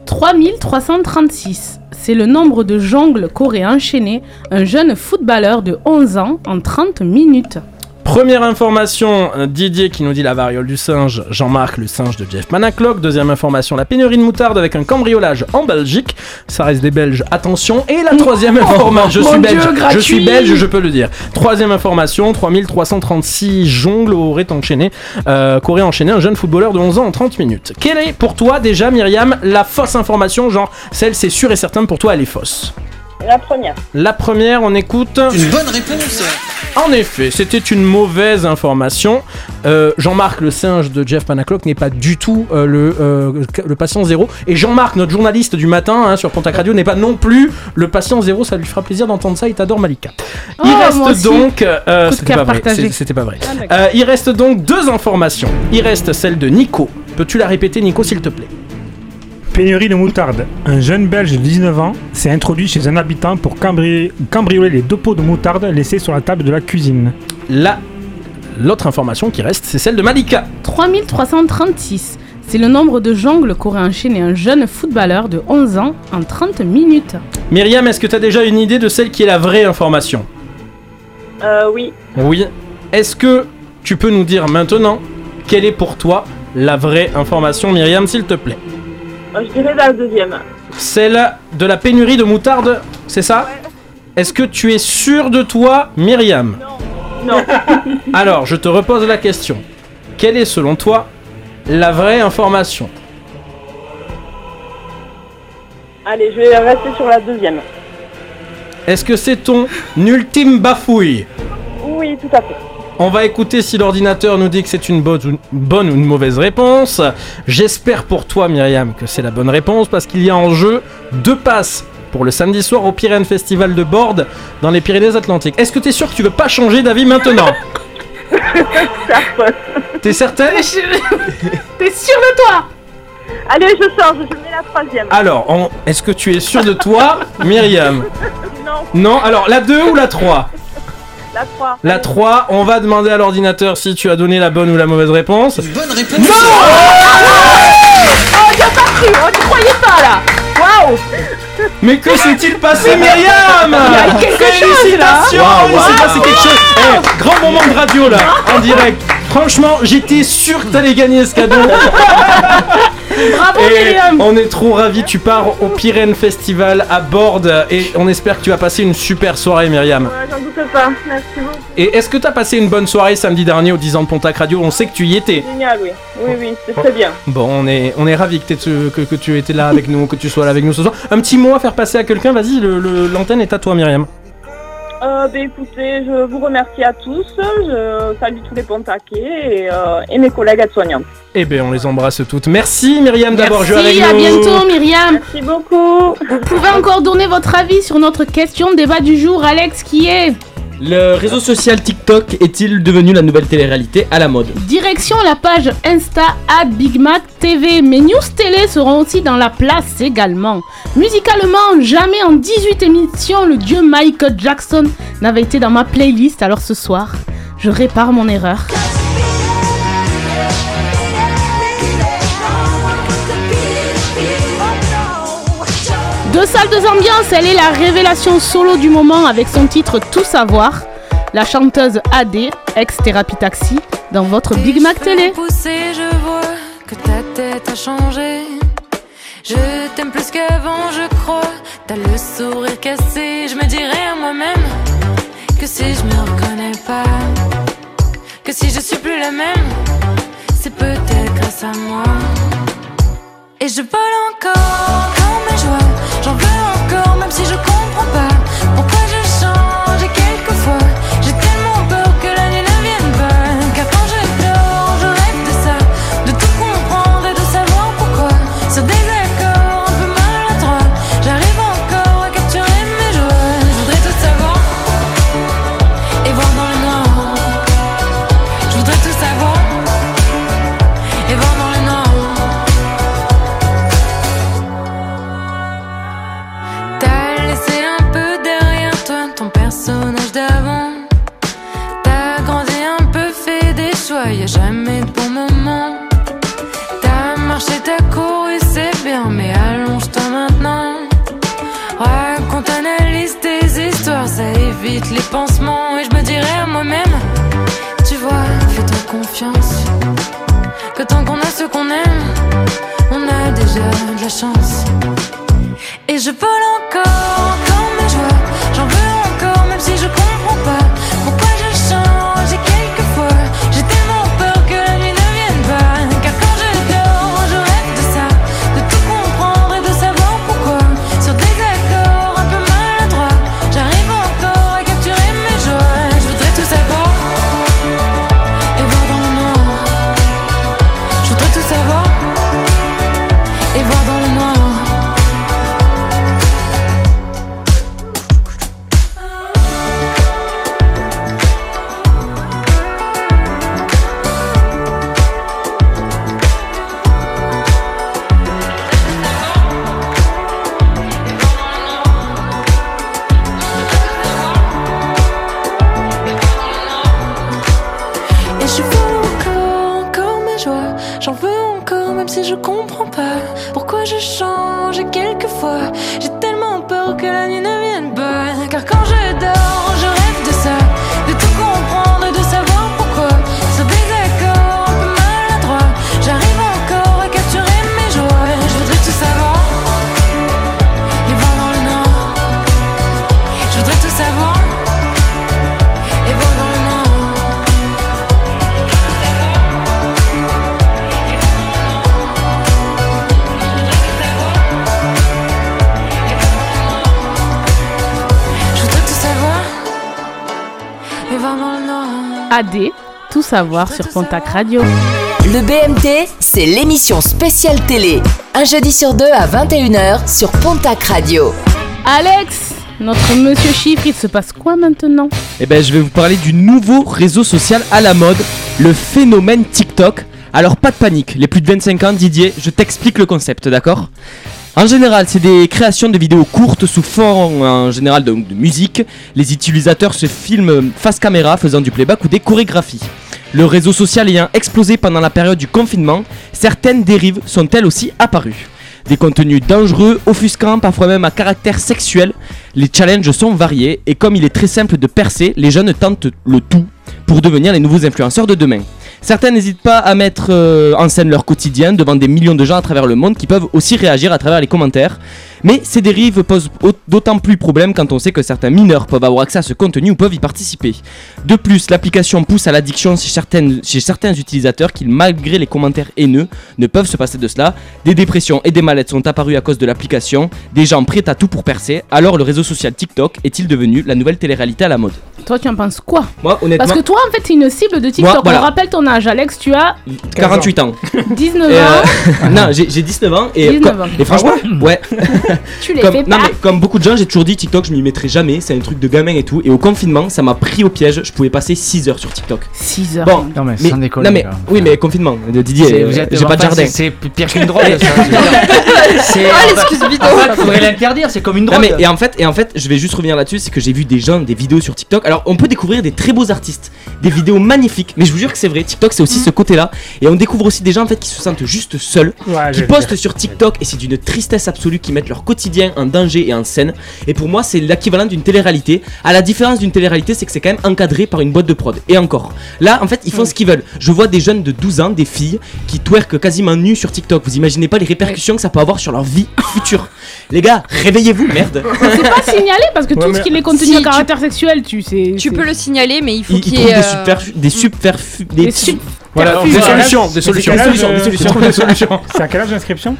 3336. C'est le nombre de jongles qu'aurait enchaîné un jeune footballeur de 11 ans en 30 minutes. Première information, euh, Didier qui nous dit la variole du singe, Jean-Marc le singe de Jeff Manaclock. Deuxième information, la pénurie de moutarde avec un cambriolage en Belgique. Ça reste des Belges, attention. Et la troisième information, je suis Dieu, belge, je suis belge, je peux le dire. Troisième information, 3336 jongles auraient enchaîné, euh, qu'aurait enchaîné un jeune footballeur de 11 ans en 30 minutes. Quelle est pour toi déjà, Myriam, la fausse information? Genre, celle c'est sûr et certain pour toi, elle est fausse. La première. La première, on écoute. Une bonne réponse En effet, c'était une mauvaise information. Euh, Jean-Marc, le singe de Jeff Panaclock, n'est pas du tout euh, le, euh, le patient zéro. Et Jean-Marc, notre journaliste du matin hein, sur Pontac Radio, n'est pas non plus le patient zéro. Ça lui fera plaisir d'entendre ça. Il t'adore, Malika. Il Oh, reste donc. euh, c'était pas pas vrai. Ah. Euh, il reste donc deux informations. Il reste celle de Nico. Peux-tu la répéter, Nico, s'il te plaît? Pénurie de moutarde. Un jeune Belge de 19 ans s'est introduit chez un habitant pour cambri- cambrioler les deux pots de moutarde laissés sur la table de la cuisine. Là, l'autre information qui reste, c'est celle de Malika. 3336. C'est le nombre de jongles qu'aurait enchaîné un jeune footballeur de 11 ans en 30 minutes. Myriam, est-ce que tu as déjà une idée de celle qui est la vraie information? Euh, oui. Oui. Est-ce que tu peux nous dire maintenant quelle est pour toi la vraie information, Myriam, s'il te plaît? Je dirais la deuxième. Celle de la pénurie de moutarde, c'est ça Est-ce que tu es sûr de toi, Myriam Non. Alors, je te repose la question. Quelle est selon toi la vraie information Allez, je vais rester sur la deuxième. Est-ce que c'est ton ultime bafouille Oui, tout à fait. On va écouter si l'ordinateur nous dit que c'est une bonne ou, une mauvaise réponse. J'espère pour toi, Myriam, que c'est la bonne réponse parce qu'il y a en jeu deux passes pour le samedi soir au Pyrénées Festival de Borde dans les Pyrénées-Atlantiques. Est-ce que t'es sûr que tu veux pas changer d'avis maintenant T'es certaine T'es sûr de toi? Allez, je change, je mets la troisième. Alors, on- est-ce que tu es sûr de toi, Myriam? Non, Non Alors, la 2 ou la 3 la 3. La 3, on va demander à l'ordinateur si tu as donné la bonne ou la mauvaise réponse. Bonne réponse Non on n'y a pas cru, on n'y croyait pas là. Waouh Mais que s'est-il passé, Myriam Il y a quelque chose, là. Il s'est passé quelque chose Eh, Grand moment de radio là, en direct Franchement, j'étais sûr que t'allais gagner ce cadeau Bravo Et on est trop ravis, tu pars au Pyrénées Festival à Borde et on espère que tu vas passer une super soirée Myriam. Ouais, J'en doute pas. Merci beaucoup. Et est-ce que t'as passé une bonne soirée samedi dernier au 10 ans de Pontac Radio? On sait que tu y étais. Génial, oui. Oui, oui, c'est très bien. Bon, on est, on est ravis que, que, que tu étais là avec nous, que tu sois là avec nous ce soir. Un petit mot à faire passer à quelqu'un, vas-y, l'antenne est à toi Myriam. Euh, ben, écoutez, je vous remercie à tous. Je salue tous les et, euh, et mes collègues aides-soignantes. Eh ben, on les embrasse toutes. Merci Myriam d'avoir joué avec Merci, nous. à bientôt Myriam Merci beaucoup Vous pouvez encore donner votre avis sur notre question débat du jour, Alex, qui est Le réseau social TikTok est-il devenu la nouvelle télé-réalité à la mode Direction la page Insta at Big Mac TV. Mes news télé seront aussi dans la place également. Musicalement, jamais en 18 émissions le dieu Michael Jackson n'avait été dans ma playlist, alors ce soir, je répare mon erreur. Deux salles, deux ambiances, elle est la révélation solo du moment avec son titre Tout savoir. La chanteuse AD, ex-thérapie taxi, dans votre Big Mac télé. poussé, je vois que ta tête a changé. Je t'aime plus qu'avant, je crois. T'as le sourire cassé. Je me dirais à moi-même que si je me reconnais pas, que si je suis plus la même, c'est peut-être grâce à moi. Et je vole encore dans mes joies. J'en veux encore, même si je comprends pas les pansements. Et je me dirais à moi-même, tu vois, fais-toi confiance. Que tant qu'on a ce qu'on aime, on a déjà de la chance. Et je vole encore dans mes joies. J'en veux encore, même si je comprends pas AD, tout savoir sur Pontac Radio. Le BMT, c'est l'émission spéciale télé. Un jeudi sur deux à 21h sur Pontac Radio. Alex, notre monsieur chiffre, il se passe quoi maintenant? Eh ben, je vais vous parler du nouveau réseau social à la mode, le phénomène TikTok. Alors, pas de panique, les plus de 25 ans, Didier, je t'explique le concept, d'accord? En général, c'est des créations de vidéos courtes sous forme en général donc, de musique. Les utilisateurs se filment face caméra faisant du playback ou des chorégraphies. Le réseau social ayant explosé pendant la période du confinement, certaines dérives sont elles aussi apparues. Des contenus dangereux, offusquants, parfois même à caractère sexuel. Les challenges sont variés et comme il est très simple de percer, les jeunes tentent le tout pour devenir les nouveaux influenceurs de demain. Certains n'hésitent pas à mettre euh, en scène leur quotidien devant des millions de gens à travers le monde qui peuvent aussi réagir à travers les commentaires. Mais ces dérives posent au- d'autant plus problème quand on sait que certains mineurs peuvent avoir accès à ce contenu ou peuvent y participer. De plus, l'application pousse à l'addiction chez, certains utilisateurs qui, malgré les commentaires haineux, ne peuvent se passer de cela. Des dépressions et des malaises sont apparues à cause de l'application, des gens prêts à tout pour percer. Alors le réseau social TikTok est-il devenu la nouvelle télé-réalité à la mode? Toi, tu en penses quoi? Moi, honnêtement, Parce que toi, en fait, c'est une cible de TikTok. Moi, voilà. On rappelle ton âge, Alex, tu as 48 ans. 19 Et, ans. euh, non, j'ai j'ai 19 ans et, 19 ans. et franchement, ouais. Tu les comme, fais non, pas. mais comme beaucoup de gens, j'ai toujours dit TikTok, je m'y mettrai jamais. C'est un truc de gamin et tout. Et au confinement, ça m'a pris au piège. Je pouvais passer 6 heures sur TikTok. 6 heures. Bon, Non, mais sans déconner, non, mais oui, mais confinement. De Didier, euh, j'ai pas de jardin. c'est- pire qu'une drogue. C'est- Ah, l'excuse bidon. Faudrait l'interdire, c'est comme une Non drogue. mais et en fait et en fait je vais juste revenir là-dessus c'est que j'ai vu des gens des vidéos sur TikTok alors on peut découvrir des très beaux artistes des vidéos magnifiques mais je vous jure que c'est vrai TikTok c'est aussi Mm. ce côté là et on découvre aussi des gens en fait qui se sentent juste seuls Ouais, qui postent sur TikTok et c'est d'une tristesse absolue qui mettent leur quotidien en danger et en scène. Et pour moi c'est l'équivalent d'une télé-réalité. À la différence d'une télé-réalité c'est que c'est quand même encadré par une boîte de prod. Et encore. Là en fait ils font ce qu'ils veulent. Je vois des jeunes de 12 ans des filles qui twerkent quasiment nues sur TikTok. Vous imaginez pas les répercussions que ça peut avoir sur leur vie future. Les gars réveillez-vous merde. C'est pas signalé parce que Ouais, tout ce qui est contenu Si, à tu- caractère sexuel, tu sais. Tu peux le signaler, mais il faut qu'il y trouvent ait. des euh, super des super des, Des Voilà, des solutions, des solutions, des solutions, des solutions, des solutions. C'est à quel âge l'inscription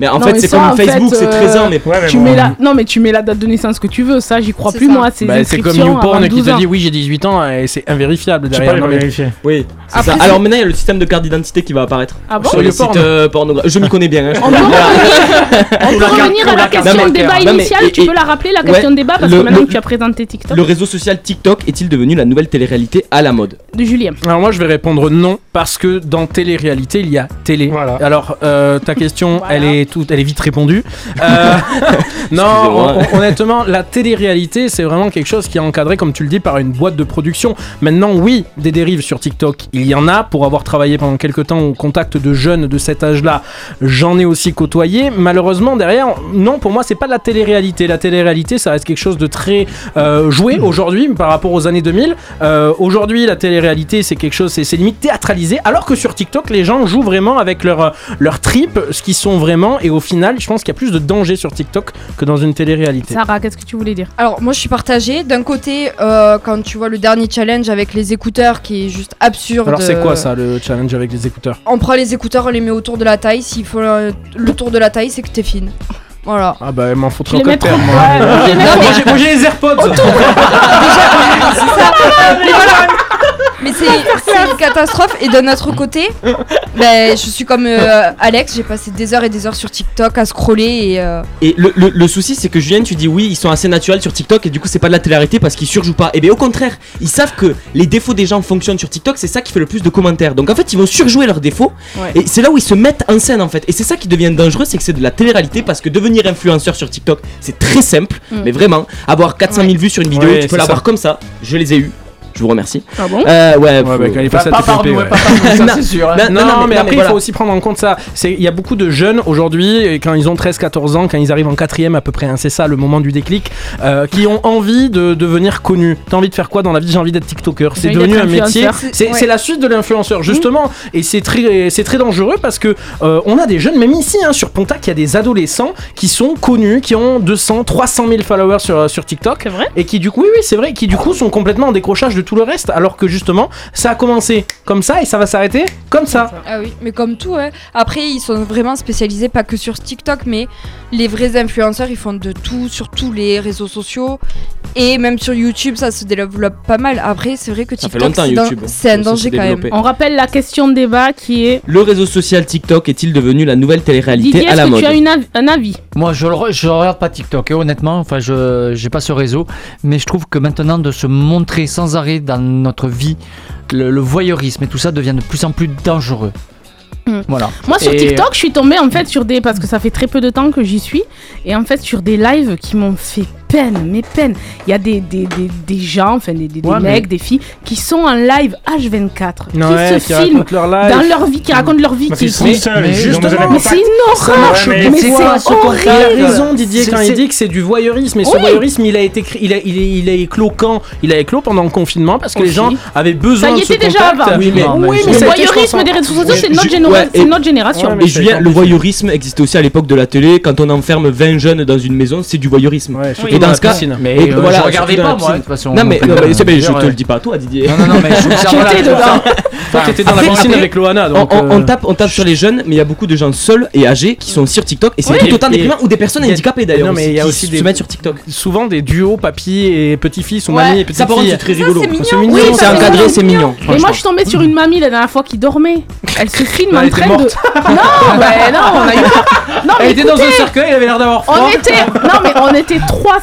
mais en Non, fait c'est comme Facebook c'est 13 ans euh, mais Ouais, mais Tu bon. mets la... Non, mais tu mets la date de naissance que tu veux, ça, j'y crois plus, ça. moi. Ces Bah, c'est comme inscriptions YouPorn qui 12 te dit oui j'ai 18 ans et c'est invérifiable derrière. pas Non, mais- vérifier. oui c'est Après, ça c'est- alors maintenant il y a le système de carte d'identité qui va apparaître Ah bon sur les sites euh, pornographiques je m'y connais bien hein, je On peux peut revenir, on peut revenir à la question de débat initiale. Tu peux la rappeler, la question de débat, parce que maintenant que tu as présenté TikTok le réseau social TikTok est-il devenu la nouvelle télé-réalité à la mode? De Julien. Alors moi je vais répondre non parce que dans télé-réalité il y a télé. Voilà. Alors euh, ta question Voilà. elle est toute, elle est vite répondue. Euh, non honnêtement la télé-réalité c'est vraiment quelque chose qui est encadré comme tu le dis par une boîte de production. Maintenant oui des dérives sur TikTok il y en a pour avoir travaillé pendant quelques temps au contact de jeunes de cet âge-là. J'en ai aussi côtoyé. Malheureusement derrière non pour moi c'est pas de la télé-réalité. La télé-réalité ça reste quelque chose de très euh, joué aujourd'hui par rapport aux années 2000. Euh, aujourd'hui, la télé-réalité, c'est quelque chose, c'est limite théâtralisé, alors que sur TikTok, les gens jouent vraiment avec leur, leur trip, ce qu'ils sont vraiment, et au final, je pense qu'il y a plus de danger sur TikTok que dans une télé-réalité. Sarah, qu'est-ce que tu voulais dire? Alors moi je suis partagée. D'un côté, euh, quand tu vois le dernier challenge avec les écouteurs qui est juste absurde. Alors, c'est quoi euh, ça, le challenge avec les écouteurs? On prend les écouteurs, on les met autour de la taille. S'il faut le, le tour de la taille, c'est que t'es fine. Voilà. Ah bah, elle m'en mets trop- terme. moi. ouais, Moi, j'ai- les AirPods Mais voilà. Mais c'est c'est une catastrophe. Et d'un autre côté, ben, je suis comme euh, Alex, j'ai passé des heures et des heures sur TikTok à scroller et. euh, et le, le- le souci c'est que Julien tu dis oui ils sont assez naturels sur TikTok et du coup c'est pas de la télé-réalité parce qu'ils surjouent pas et bien au contraire ils savent que les défauts des gens fonctionnent sur TikTok c'est ça qui fait le plus de commentaires donc en fait ils vont surjouer leurs défauts Ouais. et c'est là où ils se mettent en scène en fait et c'est ça qui devient dangereux c'est que c'est de la télé-réalité parce que devenir influenceur sur TikTok c'est très simple Mm. mais vraiment avoir 400 000 vues sur une vidéo Ouais, tu c'est peux l'avoir comme ça je les ai eu je vous remercie Ah bon euh, ouais, Ouais, faut- bah, quand il Pas, passe à ouais. ouais, ça c'est sûr. hein. Non, Non, non, mais, après, il voilà. faut aussi prendre en compte ça. C'est- Il y a beaucoup de jeunes aujourd'hui, et quand ils ont 13-14 ans, quand ils arrivent en quatrième à peu près, hein, c'est ça le moment du déclic, euh, qui ont envie de devenir connus. T'as envie de faire quoi dans la vie? J'ai envie d'être TikToker. C'est devenu un métier. C'est Ouais. la suite de l'influenceur, justement. Et c'est très, c'est très dangereux parce que euh, on a des jeunes, même ici, hein, sur Pontac, il y a des adolescents qui sont connus, qui ont 200, 300 000 followers sur, sur TikTok. C'est vrai? Et qui du coup, oui, oui, c'est vrai, qui du coup sont complètement en décrochage de tout le reste, alors que justement, ça a commencé comme ça et ça va s'arrêter comme ça. Ah oui, mais comme tout, ouais. Après, ils sont vraiment spécialisés pas que sur TikTok, mais les vrais influenceurs, ils font de tout sur tous les réseaux sociaux. Et même sur YouTube, ça se développe pas mal. Après, c'est vrai que Ça fait TikTok, longtemps, c'est, dan- YouTube. c'est un danger quand même. On rappelle la question de débat qui est le réseau social TikTok est-il devenu la nouvelle télé-réalité Didier, à la que mode tu as une av- un avis? Moi, je, regarde pas TikTok, et honnêtement. Enfin, je j'ai pas ce réseau, mais je trouve que maintenant de se montrer sans arrêt dans notre vie, le, le voyeurisme et tout ça devient de plus en plus dangereux. Hmm. Voilà. Moi sur Et- TikTok, je suis tombée en fait sur des parce que ça fait très peu de temps que j'y suis et en fait sur des lives qui m'ont fait peine, mes peines. Il y a des, des, des, des gens, enfin des, des, des Ouais, mais- mecs, des filles qui sont en live H24, Ouais, qui qui se filment leur live. dans leur vie, qui racontent leur vie. Qui, sont qui- seuls, mais c'est une horreur, Ouais, mais mais c'est quoi, Il a horrible. raison Didier quand il dit que c'est du voyeurisme et ce Oui. voyeurisme il a été il a, il est, il est, il est éclos quand? Il a éclos pendant le confinement parce que les gens avaient besoin Ça y de ce était déjà contact. avant. Oui mais, Non, mais Oui, mais ça le a voyeurisme des réseaux sociaux, Ouais, c'est notre, généra- ouais, notre génération. Ouais, Et Julien, le voyeurisme existait aussi à l'époque de la télé. Quand on enferme 20 jeunes dans une maison, c'est du voyeurisme. Ouais, Et dans la ce cas, piscine. Mais Et euh, voilà, je regardais pas moi, de piscine. toute façon. Non mais, non, mais c'est- mais je Ouais. te le dis pas à toi Didier. Non, non, non, mais J'étais dedans. Toi t'étais dans la piscine avec Loana On, donc. on- euh, tape, on tape sur les jeunes, mais il y a beaucoup de gens seuls et âgés qui sont sur TikTok et c'est tout autant déprimant ou des personnes handicapées d'ailleurs. Non, mais il y a aussi se des- mettent sur TikTok. souvent des duos papy et petit-fils ou mamie et fille. c'est très rigolo. c'est mignon. C'est encadré, c'est mignon. Et moi, je suis tombée sur une mamie la dernière fois qui dormait. Elle se filme Elle en était train morte. de. Non, mais non, on a eu peur. Non, mais Elle était dans un cercueil, elle avait l'air d'avoir froid. On était, non mais on était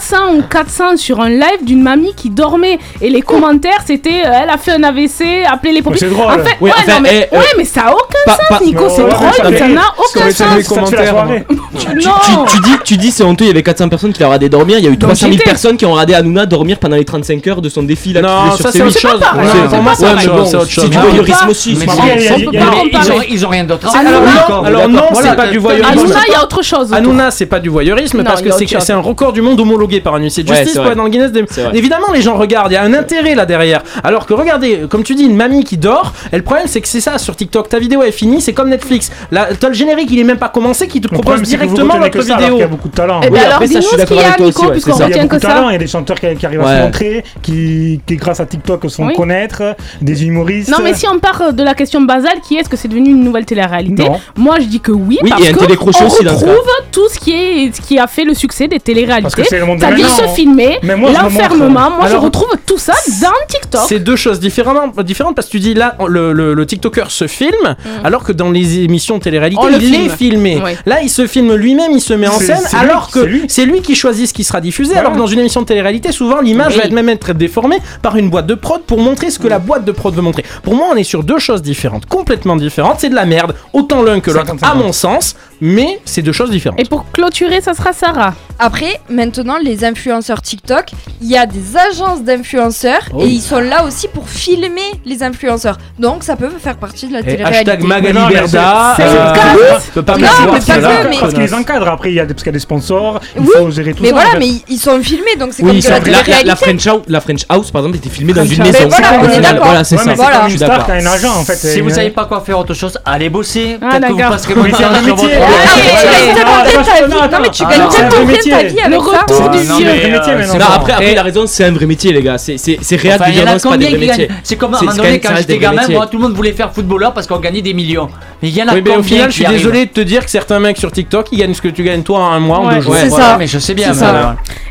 300 ou 400 sur un live d'une mamie qui dormait et les commentaires c'était euh, elle a fait un AVC, appelez les pompiers. c'est drôle. En fait, Ouais, ouais, enfin, non, mais, eh, euh, ouais, mais ça a aucun pas- sens, pas- Nico, c'est drôle, ça mais ça n'a aucun sens. commentaires. soirée. Tu, Non. tu- tu dis, tu dis c'est honteux, il y avait 400 personnes qui l'ont regardé dormir, il y a eu Donc 300 000 j'étais. personnes qui ont regardé Hanouna dormir pendant les 35 heures de son défi là Non, ça, sur c'est C8. autre chose. C'est pas moi, c'est Ouais, autre mais chose, bon, c'est autre chose. C'est du voyeurisme aussi. Mais c'est si, il y a- on il y a- peut il y a- pas Mais ils ont, ils ont rien d'autre à D'accord, Alors non, d'accord. c'est pas du voyeurisme. Hanouna, il y a autre chose. Hanouna, c'est pas du voyeurisme Non, parce il que y a c'est chose. c'est un record du monde homologué par un huissier de Ouais, justice pour être dans le Guinness des. Évidemment, les gens regardent, il y a un intérêt là derrière. Alors que regardez, comme tu dis, une mamie qui dort, et le problème c'est que c'est ça sur TikTok, ta vidéo est finie, c'est comme Netflix. Là, t'as le générique, il est même pas commencé, qui te Le propose directement alors vidéo. qu'il y a beaucoup de talent. Eh Oui, ben alors, dis-nous ce qu'il y a, Nico, aussi, ouais, puisqu'on c'est ça. Il y a retient beaucoup que de talent, ça. il y a des chanteurs qui, arrivent à se montrer, qui, qui grâce à TikTok se font connaître, des humoristes. Non, mais si on part de la question basale, qui est-ce que c'est devenu une nouvelle télé-réalité? Moi, je dis que oui, Oui, parce et un que on aussi, dans ce retrouve tout ce qui est, ce qui a fait le succès des Parce que télé-réalités. c'est le monde C'est-à-dire maintenant. se filmer, Mais moi, l'enfermement. Moi, je retrouve tout ça dans TikTok. C'est deux choses différentes, différentes parce que tu dis là, le, le, le TikToker se filme, alors que dans les émissions télé-réalité, le il filme. est filmé. Oui. Là, il se filme lui-même, il se met en scène, alors lui, que c'est lui qui choisit ce qui sera diffusé. Voilà. Alors que dans une émission de télé-réalité, souvent l'image Oui. va être même être déformée par une boîte de prod pour montrer ce que la boîte de prod veut montrer. Pour moi, on est sur deux choses différentes, complètement différentes. C'est de la merde, autant l'un que l'autre, 50-50. à mon sens, mais c'est deux choses différentes. Et pour clôturer, ça sera Sarah. Après, maintenant, les influenceurs TikTok, il y a des agences d'influenceurs Oh. et ils sont là aussi pour filmer les influenceurs. Donc, ça peut faire partie de la Et télé-réalité. hashtag Magali Mais non, mais Berda. c'est- c'est euh, une casse. peut pas Non, mais pas c'est que, là, mais- Parce qu'ils encadrent après, il y a des, parce qu'il y a des sponsors, il Oui, faut gérer tout Mais ça. voilà, en fait. mais ils- ils sont filmés, donc c'est Oui, comme de ça- la la, la, télé-réalité. French House, la French House, par exemple, était filmée dans French une House. maison. Mais voilà, on est Voilà, d'accord. Voilà, c'est Ouais, ça. mais Voilà. c'est Je suis une star d'accord. qui a un agent en fait. Si vous savez pas quoi faire autre chose, allez bosser. Ah, Peut-être que vous d'accord. passerez Oui, votre c'est temps un sur métier. Ah, mais tu Ouais, gagnes ouais, tellement ouais, bien ouais, ta ouais, vie. ouais, Non, mais tu gagnes tellement bien ta vie Le avec ça. retour du non, vieux. mais, C'est un vrai métier euh, maintenant. Non, après, après, il a raison, c'est un vrai métier, les gars. C'est c'est- c'est réel de dire non, c'est pas des vrais métiers. C'est comme à un moment donné, quand j'étais gamin, moi tout le monde voulait faire footballeur parce qu'on gagnait des millions. Mais il y en a Oui, mais combien au final, je suis désolé de te dire que certains mecs sur TikTok, ils gagnent ce que tu gagnes toi en un mois, en Ouais, deux jours. c'est ça. mais je sais bien.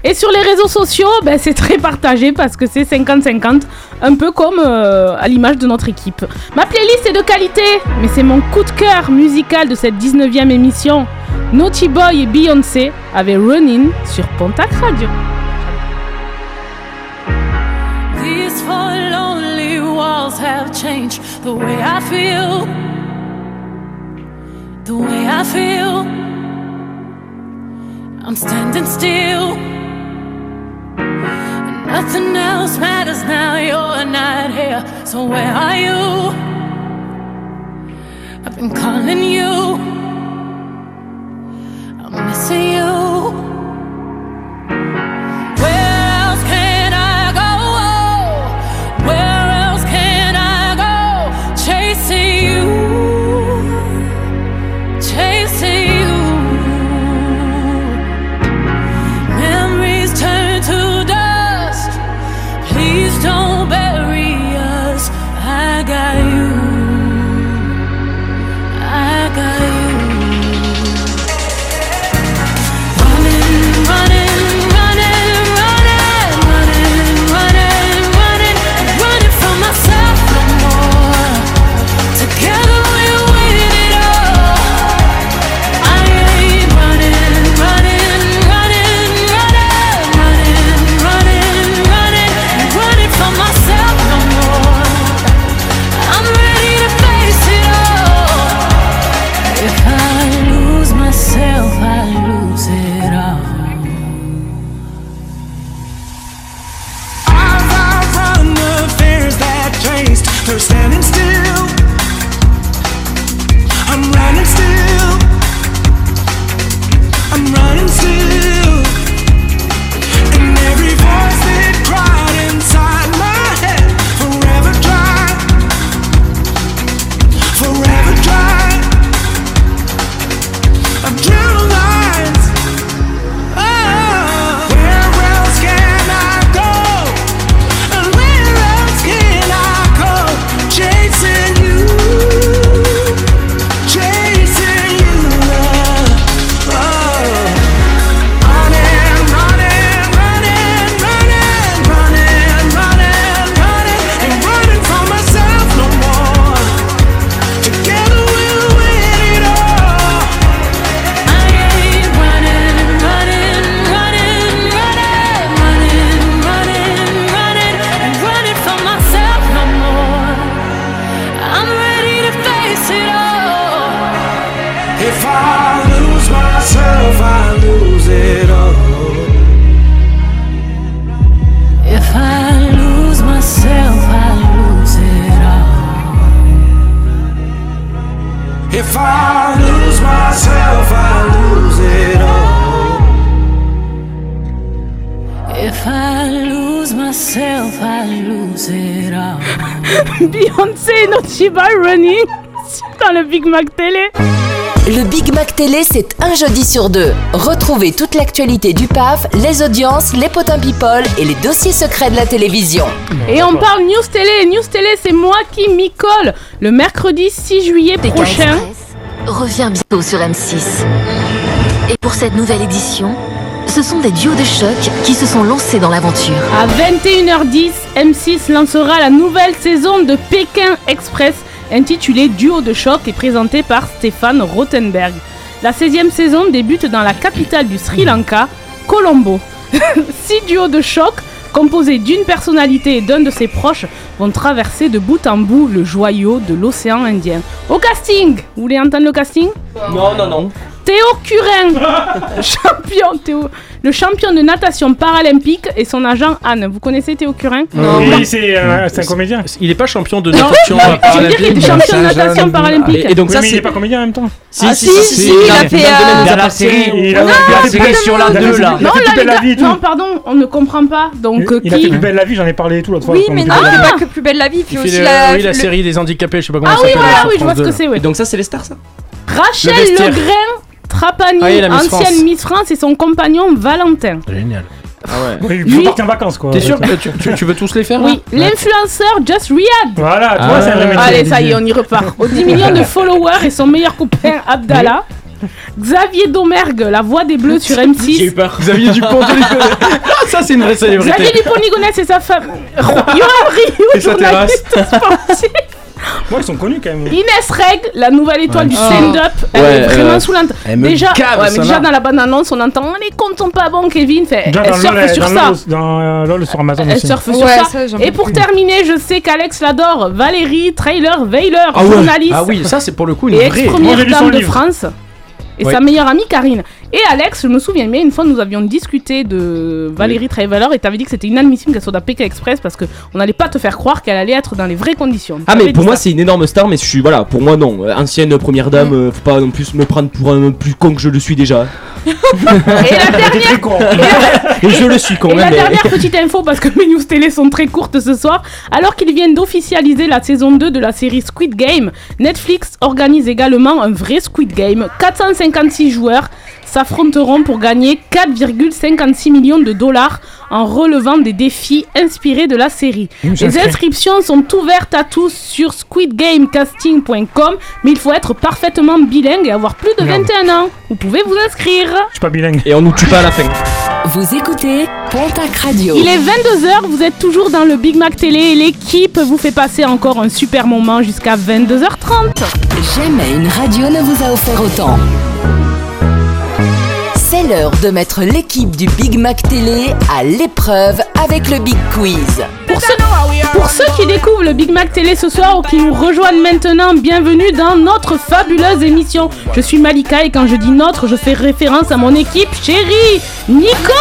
Et sur les réseaux sociaux, ben, c'est très partagé parce que c'est 50-50, un peu comme euh, à l'image de notre équipe. Ma playlist est de qualité, mais c'est mon coup de cœur musical de cette 19e émission. Naughty Boy et Beyoncé avaient Running sur Pontac Radio. These four lonely walls have changed the way I feel. The way I feel. I'm standing still. Nothing else matters now. You're not here. So where are you? I've been calling you. Beyoncé et Nochiba running dans le Big Mac Télé. Le Big Mac Télé, c'est un jeudi sur deux. Retrouvez toute l'actualité du PAF, les audiences, les potins people et les dossiers secrets de la télévision. Et on parle News Télé. News Télé, c'est moi qui m'y colle. Le mercredi 6 juillet prochain. revient bientôt sur M6. Et pour cette nouvelle édition, ce sont des duos de choc qui se sont lancés dans l'aventure. À 21h10, M6 lancera la nouvelle saison de Pékin Express intitulée Duo de choc et présentée par Stéphane Rothenberg. La 16e saison débute dans la capitale du Sri Lanka, Colombo. Six duos de choc composés d'une personnalité et d'un de ses proches vont traverser de bout en bout le joyau de l'océan Indien. Au casting Vous voulez entendre le casting? Non, non, non. Théo Curin, champion, Théo, le champion de natation paralympique et son agent Anne. Vous connaissez Théo Curin? Oui, c'est euh, c'est un comédien. Il est pas champion de Non, natation non, je veux dire qu'il était champion de natation paralympique? Et, donc ça, il est pas comédien en même temps. Ah, si, si, si, il a fait, euh, Dans la série, Il a- il a sur la il a 2 fait- là. il a Non, fait là, plus belle les la vie et tout. non, pardon, on ne comprend pas. Donc, euh, Il a fait qui plus belle la vie, j'en ai parlé tout l'autre fois. Oui, mais non, avez c'est pas que plus belle la vie, puis Il aussi fait le- la. oui, la le- série des handicapés, je sais pas comment Ah ça oui, s'appelle. voilà, sur oui, je vois ce que 2. c'est, ouais. Et donc ça, c'est les stars, ça Rachel Le vestiaire. Legrain Trapani, Ah, il a Miss ancienne France. Miss France, et son compagnon Valentin. Génial. Ah ouais. Oui, il faut partir en vacances quoi. T'es sûr que tu, tu- tu veux tous les faire Oui, l'influenceur Just Riyad. Voilà, tu Ah. c'est un vrai métier. Allez, ça y est, on y repart. Aux 10 millions de followers et son meilleur copain Abdallah. Xavier Domergue, la voix des Bleus sur J'ai eu M6. peur. Xavier Dupont de Ligonnès. Ça, c'est une vraie célébrité. Xavier Dupont-Ligonnès et sa femme. Yoram Rio, Et sa journaliste sportif. Moi, ils sont connus quand même. Inès Reg, la nouvelle étoile du Ah. stand-up, elle Ouais, est vraiment euh, soulante. elle Déjà, cave, ouais, mais ça, déjà dans la bande-annonce, on entend les comptes sont pas bons, Kevin. Fait, Déjà elle surfe sur dans ça. LOL, dans LOL sur Amazon Elle surfe Ouais, sur ça. Et pour plus. terminer, je sais qu'Alex l'adore. Valérie Trailer Weiler, Ah ouais. journaliste Ah oui, ça, c'est pour le coup une et vraie. Ex-première dame de. France. Et Ouais. sa meilleure amie Karine. Et Alex, je me souviens bien, une fois nous avions discuté de Valérie Trailer et t'avais dit que c'était inadmissible qu'elle soit dans Pékin Express parce qu'on n'allait pas te faire croire qu'elle allait être dans les vraies conditions. Ah mais pour moi c'est une énorme star mais je suis voilà pour moi non Euh, ancienne première dame euh, faut pas non plus me prendre pour un plus con que je le suis déjà Et la dernière con. et je le suis quand Et la mais- dernière petite info, parce que mes news télé sont très courtes ce soir, alors qu'ils viennent d'officialiser la saison 2 de la série Squid Game, Netflix organise également un vrai Squid Game. 456 joueurs s'affronteront pour gagner 4,56 millions de dollars en relevant des défis inspirés de la série. Les inscriptions sont ouvertes à tous sur squidgamecasting.com, mais il faut être parfaitement bilingue et avoir plus de Merde. 21 ans. Vous pouvez vous inscrire. Je suis pas bilingue. et on nous tue pas à la fin Vous écoutez Pontac Radio. Il est 22h, vous êtes toujours dans le Big Mac Télé et l'équipe vous fait passer encore un super moment jusqu'à 22h30. Jamais une radio ne vous a offert autant. C'est l'heure de mettre l'équipe du Big Mac Télé à l'épreuve avec le Big Quiz. Pour ceux, pour ceux qui découvrent le Big Mac Télé ce soir ou qui nous rejoignent maintenant, bienvenue dans notre fabuleuse émission. Je suis Malika et quand je dis notre, je fais référence à mon équipe chérie, Nico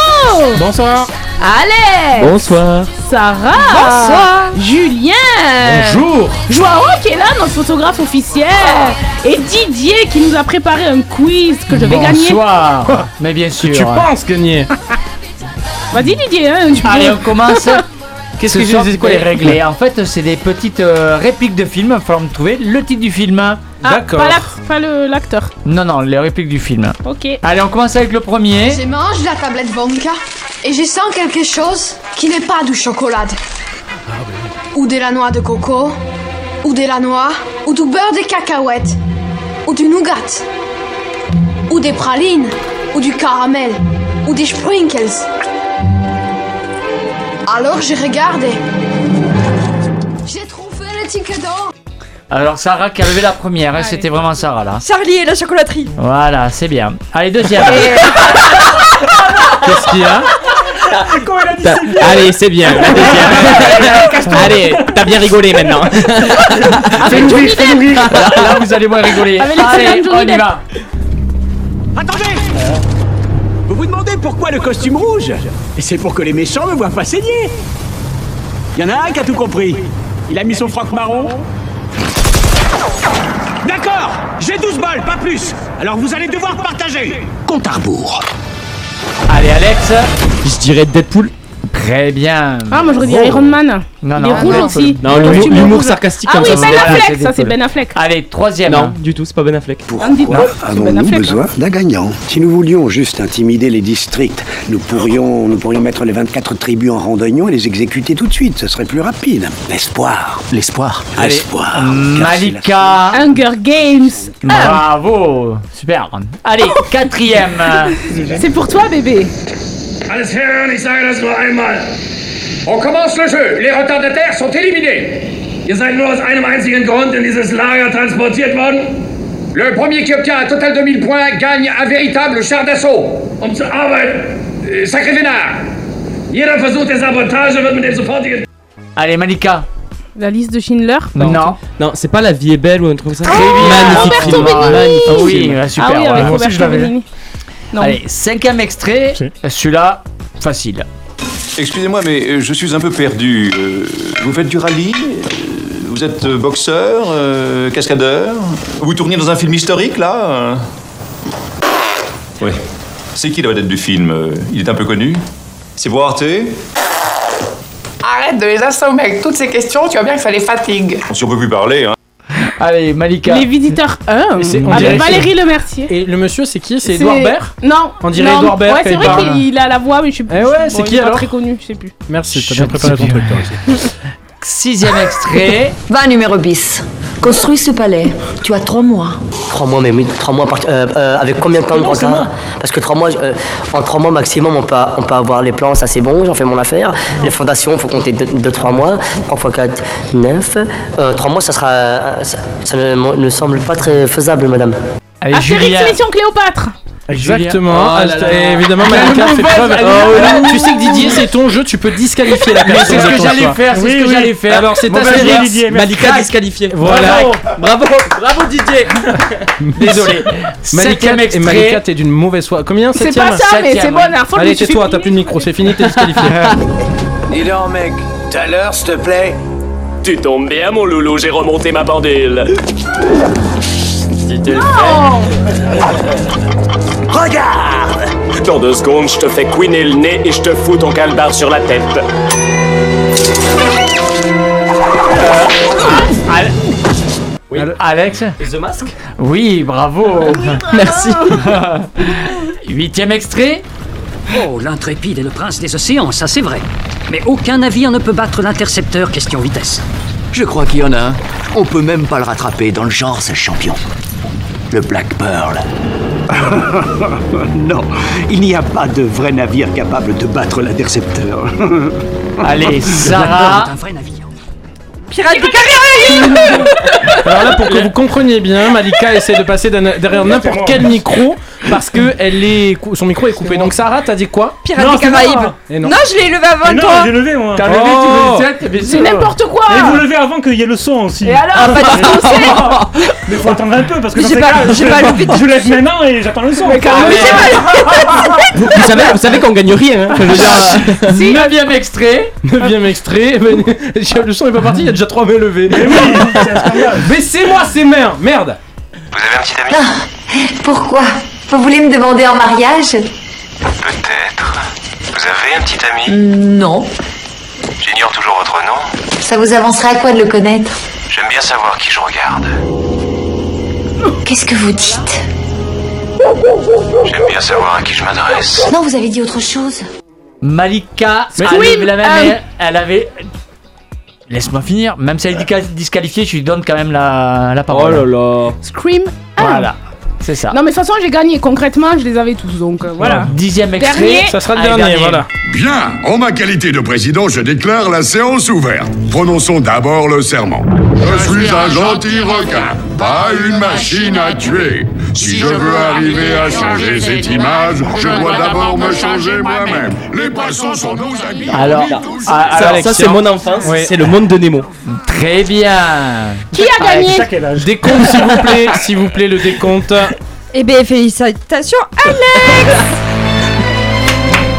Bonsoir. Alex bonsoir Sarah Bonsoir. Julien Bonjour. Joao qui est là, notre photographe officiel Et Didier qui nous a préparé un quiz que je vais gagner. Bonsoir. Mais bien sûr. Tu penses gagner Vas-y Didier, hein, tu Allez, peux- on commence. Qu'est-ce Ce que c'est quoi les règles Et en fait, c'est des petites euh, répliques de films. Il va falloir me trouver le titre du film. Ah, D'accord. Pas l'act- pas le- l'acteur. Non, non, les répliques du film. Ok. Allez, on commence avec le premier. Je mange la tablette Bonka et je sens quelque chose qui n'est pas du chocolat. Ou de la noix de coco, ou de la noix, ou du beurre de cacahuète, ou du nougat, ou des pralines, ou du caramel, ou des sprinkles. Alors je regarde. et- J'ai trouvé le ticket d'or. Alors, Sarah qui a levé la première. hein, C'était vraiment Sarah là. Charlie et la chocolaterie. Voilà, c'est bien. Allez, deuxième. Qu'est-ce qu'il y a T'as- allez c'est bien la deuxième. allez t'as bien rigolé maintenant Avec Johnny Depp là, là, vous allez moins rigoler. Avec les Allez, on y va. Vous vous demandez pourquoi le costume rouge Et c'est pour que les méchants ne voient pas saigner Il y en a un qui a tout compris. Il a mis son froc marron. D'accord J'ai 12 balles, pas plus Alors vous allez devoir partager Compte à rebours. Allez, Alex. Je dirais Deadpool. Très bien. Ah, moi j'aurais dit Oh. Iron Man. Non, Il non, est rouge aussi. Non, l'humour- sarcastique Ah comme oui, ça, Ben Affleck, ça c'est. Ben Affleck. Allez, troisième. Non, du tout, c'est pas Ben Affleck. C'est Ben Avons-nous Affleck. besoin d'un gagnant? Si nous voulions juste intimider les districts, nous pourrions, nous pourrions mettre les 24 tribus en randonnion et les exécuter tout de suite. Ce serait plus rapide. L'espoir. L'espoir. L'espoir. Malika. Hunger Games. Ah, Bravo. Super. Allez, quatrième. c'est pour toi, bébé. Alles Herren, ich sage das nur einmal. On commence le jeu. Les retardataires sont éliminés. Ihr seid nur aus einem einzigen Grund in dieses Lager transportiert worden. Le premier qui obtient un total de 1000 points gagne un véritable char d'assaut. Um zu arbeiten. Äh, Sacré Vénard. Jeder Versuch der Sabotage wird mit dem sofortigen... Allez, Malika. La liste de Schindler. Non. Non, c'est pas La vie est belle ou un truc comme ça. Oh, Magnifique Roberto film. Benigni. Magnifique Ah oui, super. ah oui, avec ouais. Roberto l'avais. Benigni. Non. Allez, cinquième extrait. Celui-là, facile. Excusez-moi, mais euh, je suis un peu perdu. Euh, vous faites du rallye Euh, Vous êtes euh, boxeur euh, Cascadeur Vous tournez dans un film historique, là Euh, Oui. C'est qui la vedette du film Euh, Il est un peu connu C'est Boarte Arrête de les assommer avec toutes ces questions, tu vois bien que ça les fatigue. Si on peut plus parler, hein. Allez, Malika. Les visiteurs 1. Et c'est- on dirait Avec Valérie c'est- Lemercier. Et le monsieur, c'est qui? C'est Edouard Baird? Non. On dirait. Edouard Baird Ouais, c'est vrai qu'il a la voix, mais je sais plus. Eh ouais, c'est qui alors? très connu, je sais plus. Merci, t'as bien préparé ton truc toi aussi. Sixième extrait. Va numéro bis. Construis ce palais. Tu as trois mois. Trois mois, mais oui, trois mois, part- euh, euh, avec combien de temps de retard Parce que trois mois, euh, en trois mois maximum, on peut, on peut avoir les plans, ça c'est bon, j'en fais mon affaire. Les fondations, il faut compter 2-3 mois. 3 x 4, 9. Euh, trois mois, ça sera. Ça, ça ne, ne semble pas très faisable, madame. Allez, Astérix, Julien. mission Cléopâtre. Exactement. Oh là Asta- là. et évidemment, Malika fait preuve. Oh, tu sais que Didier, c'est ton jeu, tu peux disqualifier la Mais personne. c'est ce que j'allais faire, c'est Oui, ce que oui. j'allais faire. Alors, c'est Astérix. idée, Didier, merci. Malika disqualifié. Voilà. Bravo, bravo Didier. Désolé. Malika et. Malika, t'es d'une mauvaise foi. Combien C'est Septième pas ça, mais Septième, c'est bon. La fois, Allez, tais-toi, t'as plus de micro, c'est fini, t'es disqualifié. Dis donc, mec, t'as l'heure, s'il te plaît Tu tombes bien, mon loulou, j'ai remonté ma pendule. Si tu le. Regarde Dans deux secondes, je te fais couiner le nez et je te fous ton calbar sur la tête. Al- Oui, Alex? The Mask? Oui, bravo. Merci. Huitième extrait. Oh, l'intrépide est le prince des océans, ça c'est vrai. Mais aucun navire ne peut battre l'intercepteur question vitesse. Je crois qu'il y en a un. On peut même pas le rattraper. Dans le genre, c'est le champion. Le Black Pearl. non, il n'y a pas de vrai navire capable de battre l'intercepteur. Allez, Sarah. Un vrai navire. Pirates des Caraïbes Alors là, pour que vous compreniez bien, Malika essaie de passer derrière n'importe quel micro parce que elle est cou- son micro est coupé. Donc Sarah, t'as dit quoi Pirates Non, des c'est moi. Caraïbes Et non. Non, je l'ai levé avant Mais non, toi j'ai levé moi. T'as Oh. levé, tu C'est n'importe quoi. Et vous levez avant qu'il y ait le son aussi. Et alors Ah, pas c'est- Mais faut attendre un peu parce que dans J'ai ces pas- cas, j'ai je, pas levé je lève maintenant et j'attends le son. Mais quand même, Vous, vous savez, vous savez qu'on gagne rien. Hein. Je veux dire, Si. Neuvième extrait. Neuvième extrait. Le son est pas parti, il y a déjà trois mains levées. Mais oui, c'est un scandale. Baissez-moi ces mains, merde. Vous avez un petit ami Ah, Pourquoi? Vous voulez me demander en mariage? Peut-être. Vous avez un petit ami? Non. J'ignore toujours votre nom. Ça vous avancerait à quoi de le connaître? J'aime bien savoir qui je regarde. Qu'est-ce que vous dites? J'aime bien savoir à qui je m'adresse. Non, vous avez dit autre chose. Malika Mais- a Oui, levé la main, euh, mais elle avait. Laisse-moi finir. Même si elle est disqualifiée, je lui donne quand même la, la oh parole. là là. Scream 1. Voilà, c'est ça. Non, mais de toute façon, j'ai gagné. Concrètement, je les avais tous. Donc euh, voilà. Dixième extrait. Dernier. Ça sera le dernier, voilà. Bien, en ma qualité de président, je déclare la séance ouverte. Prononçons d'abord le serment. Je suis un gentil requin, pas une machine à tuer. Si je veux arriver à changer cette image, je dois d'abord me changer moi-même. Les poissons sont nos amis. Alors, ah, Ça, alors, ça, c'est mon enfance. Oui. C'est le monde de Nemo. Très bien. Qui a gagné Décompte, s'il vous plaît, s'il vous plaît, le décompte. Eh bien, félicitations, Alex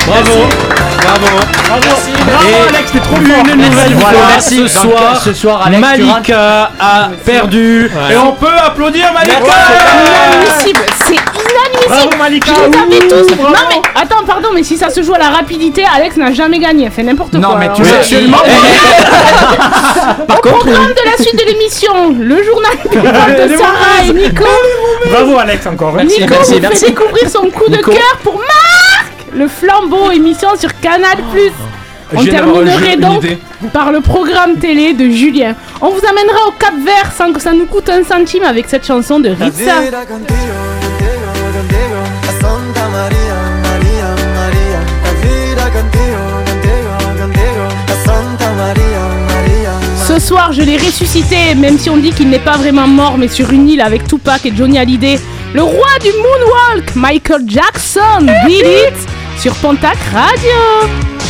Bravo. Bravo. Bravo. Bravo, Et Alex, t'es trop une fort. nouvelle Merci. fois, Voilà, ce merci. Soir, ce soir, Alex, Malika a perdu. Et on peut applaudir Malika. Inadmissible, c'est inadmissible. Bravo, Malika. Je les tous. bravo. Non mais attends, pardon, mais si ça se joue à la rapidité, Alex n'a jamais gagné. Elle fait n'importe Non, quoi. mais alors tu sais, Actuellement. Au programme de la suite de l'émission, le journal de Sarah et Nico. Bravo, Alex, encore. hein. Nico vous fait découvrir son coup de cœur pour Marc, le flambeau émission sur Canal+. On d'avoir un jeu, terminerait donc par le programme télé de Julien. On vous amènera au Cap Vert sans que ça nous coûte un centime avec cette chanson de Ritza. Ce soir, je l'ai ressuscité, même si on dit qu'il n'est pas vraiment mort, mais sur une île avec Tupac et Johnny Hallyday. Le roi du moonwalk, Michael Jackson, Beat It, sur Pontac Radio.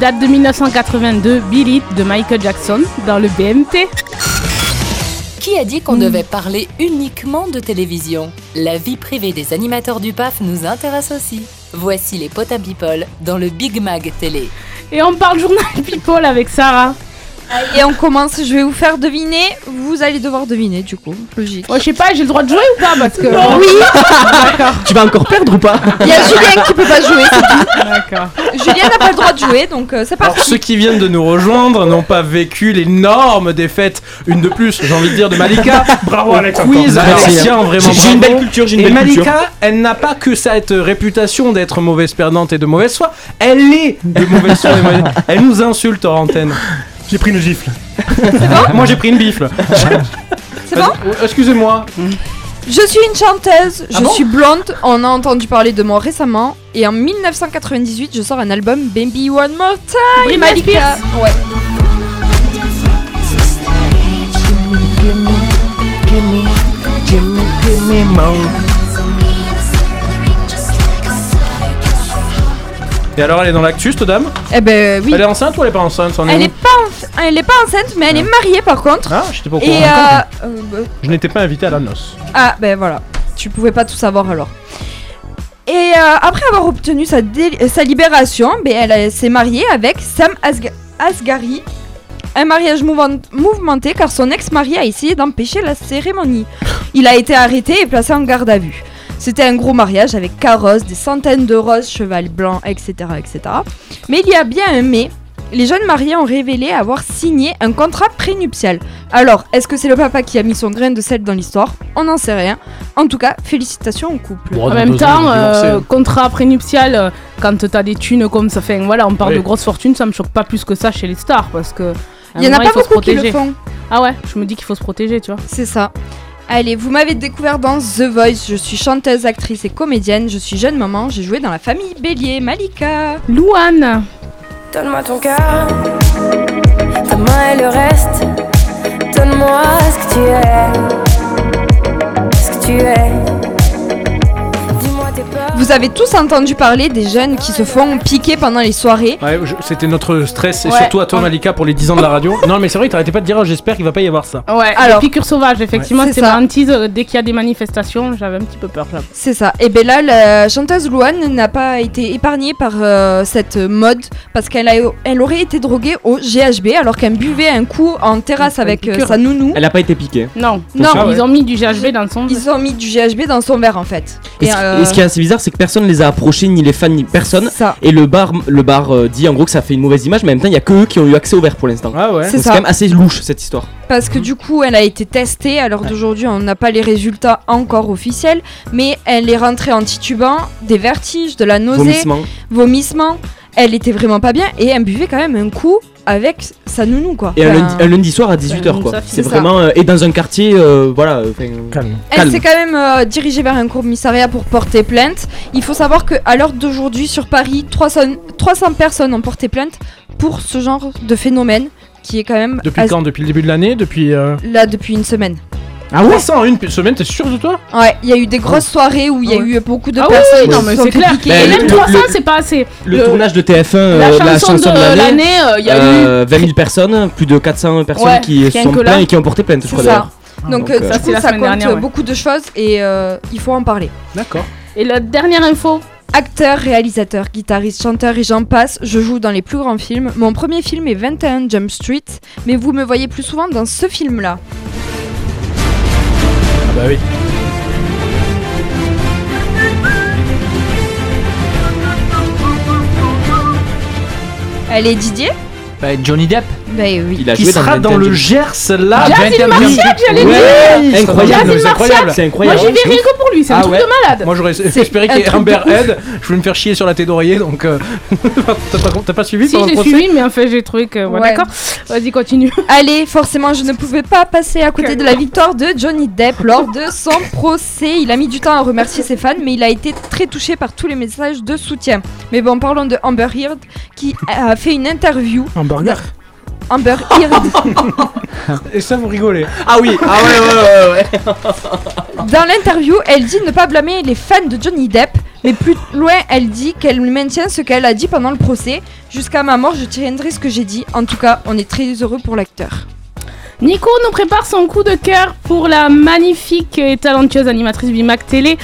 Date de 1982, Beat It de Michael Jackson dans le BMT. Qui a dit qu'on devait parler uniquement de télévision? La vie privée des animateurs du PAF nous intéresse aussi. Voici les Potin People dans le Big Mag Télé. Et on parle journal People avec Sarah. Et on commence, je vais vous faire deviner, vous allez devoir deviner du coup, logique. Ouais, je sais pas, j'ai le droit de jouer ou pas Parce que. Oui D'accord. Tu vas encore perdre ou pas Il y a Julien qui peut pas jouer, c'est tout. D'accord. Julien n'a pas le droit de jouer, donc euh, c'est Alors parti. ceux qui viennent de nous rejoindre n'ont pas vécu l'énorme défaite, une de plus, j'ai envie de dire, de Malika. Bravo, Alex, Quiz, Alexia, hein. vraiment J'ai- une bravo. belle culture, j'ai une Et belle Malika, culture. elle n'a pas que cette réputation d'être mauvaise perdante et de mauvaise foi, elle est de mauvaise foi. et Elle nous insulte hors antenne. J'ai pris une gifle. Moi j'ai pris une bifle. C'est bon Euh, Excusez-moi. Je suis une chanteuse, je Ah bon suis blonde, on a entendu parler de moi récemment, et en 1998, je sors un album Baby One More Time. Malika. Ouais. Et alors elle est dans l'actu cette dame? Eh ben oui. Elle est enceinte ou elle est pas enceinte c'en est Elle est pas, enf- elle est pas enceinte, mais elle est mariée par contre. Ah, j'étais pas au courant. Et euh, euh, bah, Je n'étais pas invité à la noce. ah ben voilà, tu pouvais pas tout savoir alors. Et euh, après avoir obtenu sa, dé- sa libération, ben, elle euh, s'est mariée avec Sam Asga- Asghari. Un mariage mouvant- mouvementé car son ex-mari a essayé d'empêcher la cérémonie. Il a été arrêté et placé en garde à vue. C'était un gros mariage avec carrosse, des centaines de roses, cheval blanc, etc., etc. Mais il y a bien un mais. Les jeunes mariés ont révélé avoir signé un contrat prénuptial. Alors, est-ce que c'est le papa qui a mis son grain de sel dans l'histoire? On n'en sait rien. En tout cas, félicitations au couple. En même temps, euh, contrat prénuptial, euh, quand t'as des thunes comme ça, fait, voilà, on parle Oui. de grosses fortunes, ça me choque pas plus que ça chez les stars parce que. Il y en a pas beaucoup qui le protéger. font. Ah ouais, je me dis qu'il faut se protéger, tu vois. C'est ça. Allez, vous m'avez découvert dans The Voice. Je suis chanteuse, actrice et comédienne. Je suis jeune maman. J'ai joué dans la famille Bélier. Malika. Louane. Donne-moi ton cœur, ta main et le reste. Donne-moi ce que tu es, ce que tu es. Vous avez tous entendu parler des jeunes qui se font piquer pendant les soirées. Ouais, je- c'était notre stress, et Ouais. surtout à toi, Malika, pour les 10 ans de la radio. Non, mais c'est vrai, t'arrêtais pas de dire, oh, j'espère qu'il va pas y avoir ça. Ouais, Alors- les piqûres sauvages, effectivement, Ouais. c'est C'est ça. ma hantise. euh, Dès qu'il y a des manifestations, j'avais un petit peu peur, j'avoue. C'est ça. Et bien là, la chanteuse Louane n'a pas été épargnée par euh, cette mode parce qu'elle a, elle aurait été droguée au GHB alors qu'elle buvait un coup en terrasse avec euh, piqûre. sa nounou. Elle a pas été piquée. Non, Non. ils ont mis du GHB dans son. Ils ont mis du GHB dans son verre en fait. Et, Et, ce, euh, et ce qui est assez bizarre, c'est que personne les a approchés, ni les fans, ni personne. Ça. Et le bar, le bar euh, dit en gros que ça fait une mauvaise image, mais en même temps, il y a que eux qui ont eu accès au verre pour l'instant. Ah ouais. C'est C'est quand même assez louche cette histoire. Parce que du coup, elle a été testée. À l'heure d'aujourd'hui, on n'a pas les résultats encore officiels, mais elle est rentrée en titubant, des vertiges, de la nausée, Vomissement. vomissement. Elle était vraiment pas bien et elle buvait quand même un coup avec sa nounou quoi. Et un lundi, un lundi soir à 18h une quoi. C'est vraiment. euh, et dans un quartier, euh, voilà. euh, Calme. Elle s'est quand même euh, dirigée vers un commissariat pour porter plainte. Il faut savoir qu'à l'heure d'aujourd'hui, sur Paris, 300, 300 personnes ont porté plainte pour ce genre de phénomène qui est quand même Depuis as- quand? Depuis le début de l'année? Depuis. euh, là depuis une semaine. Ah ouais Ça en une semaine, t'es sûr de toi? Ouais, il y a eu des grosses soirées où il y a eu beaucoup de Ah oui, personnes non, qui mais c'est clair. Et le- même le- 300, le- c'est pas assez. Le, tournage de TF1, euh, la chanson de l'année, euh, il y a euh, 20 000 personnes, plus de 400 personnes Ouais, qui sont plaintes et qui ont porté plainte, je C'est crois ça. d'ailleurs. Donc, Donc, euh, euh, du Ça, coup, la ça compte dernière, ouais. beaucoup de choses et euh, il faut en parler. D'accord. Et la dernière info. Acteur, réalisateur, guitariste, chanteur et j'en passe, je joue dans les plus grands films. Mon premier film est 21 Jump Street, mais vous me voyez plus souvent dans ce film-là. Ah bah oui. Allez Didier? Bah, Johnny Depp. Bah oui. Il a Qui joué sera dans, dans le 21 Gers là. 21 Martial, j'allais Ouais, dire. incroyable, c'est incroyable. Moi, incroyable. j'y vais rien que pour lui, c'est un Ah truc ouais. de malade. Moi j'aurais espéré qu'il y ait Amber Head. Je voulais me faire chier sur la tête d'oreiller donc. euh, T'as pas, suivi Si, j'ai suivi, mais en fait, j'ai trouvé que. ouais, Ouais. D'accord. Vas-y, continue. Allez, forcément, je ne pouvais pas passer à côté de la victoire de Johnny Depp lors de son procès. Il a mis du temps à remercier ses fans, mais il a été très touché par tous les messages de soutien. Mais bon, parlons de Amber Heard qui a fait une interview. Un burger. Amber Heard. Et ça vous rigolez. Ah oui, ah ouais, ouais, ouais, ouais. Dans l'interview, elle dit ne pas blâmer les fans de Johnny Depp, mais plus loin, elle dit qu'elle maintient ce qu'elle a dit pendant le procès. Jusqu'à ma mort, je tiendrai ce que j'ai dit. En tout cas, on est très heureux pour l'acteur. Nico nous prépare son coup de cœur pour la magnifique et talentueuse animatrice Big Mac Télé.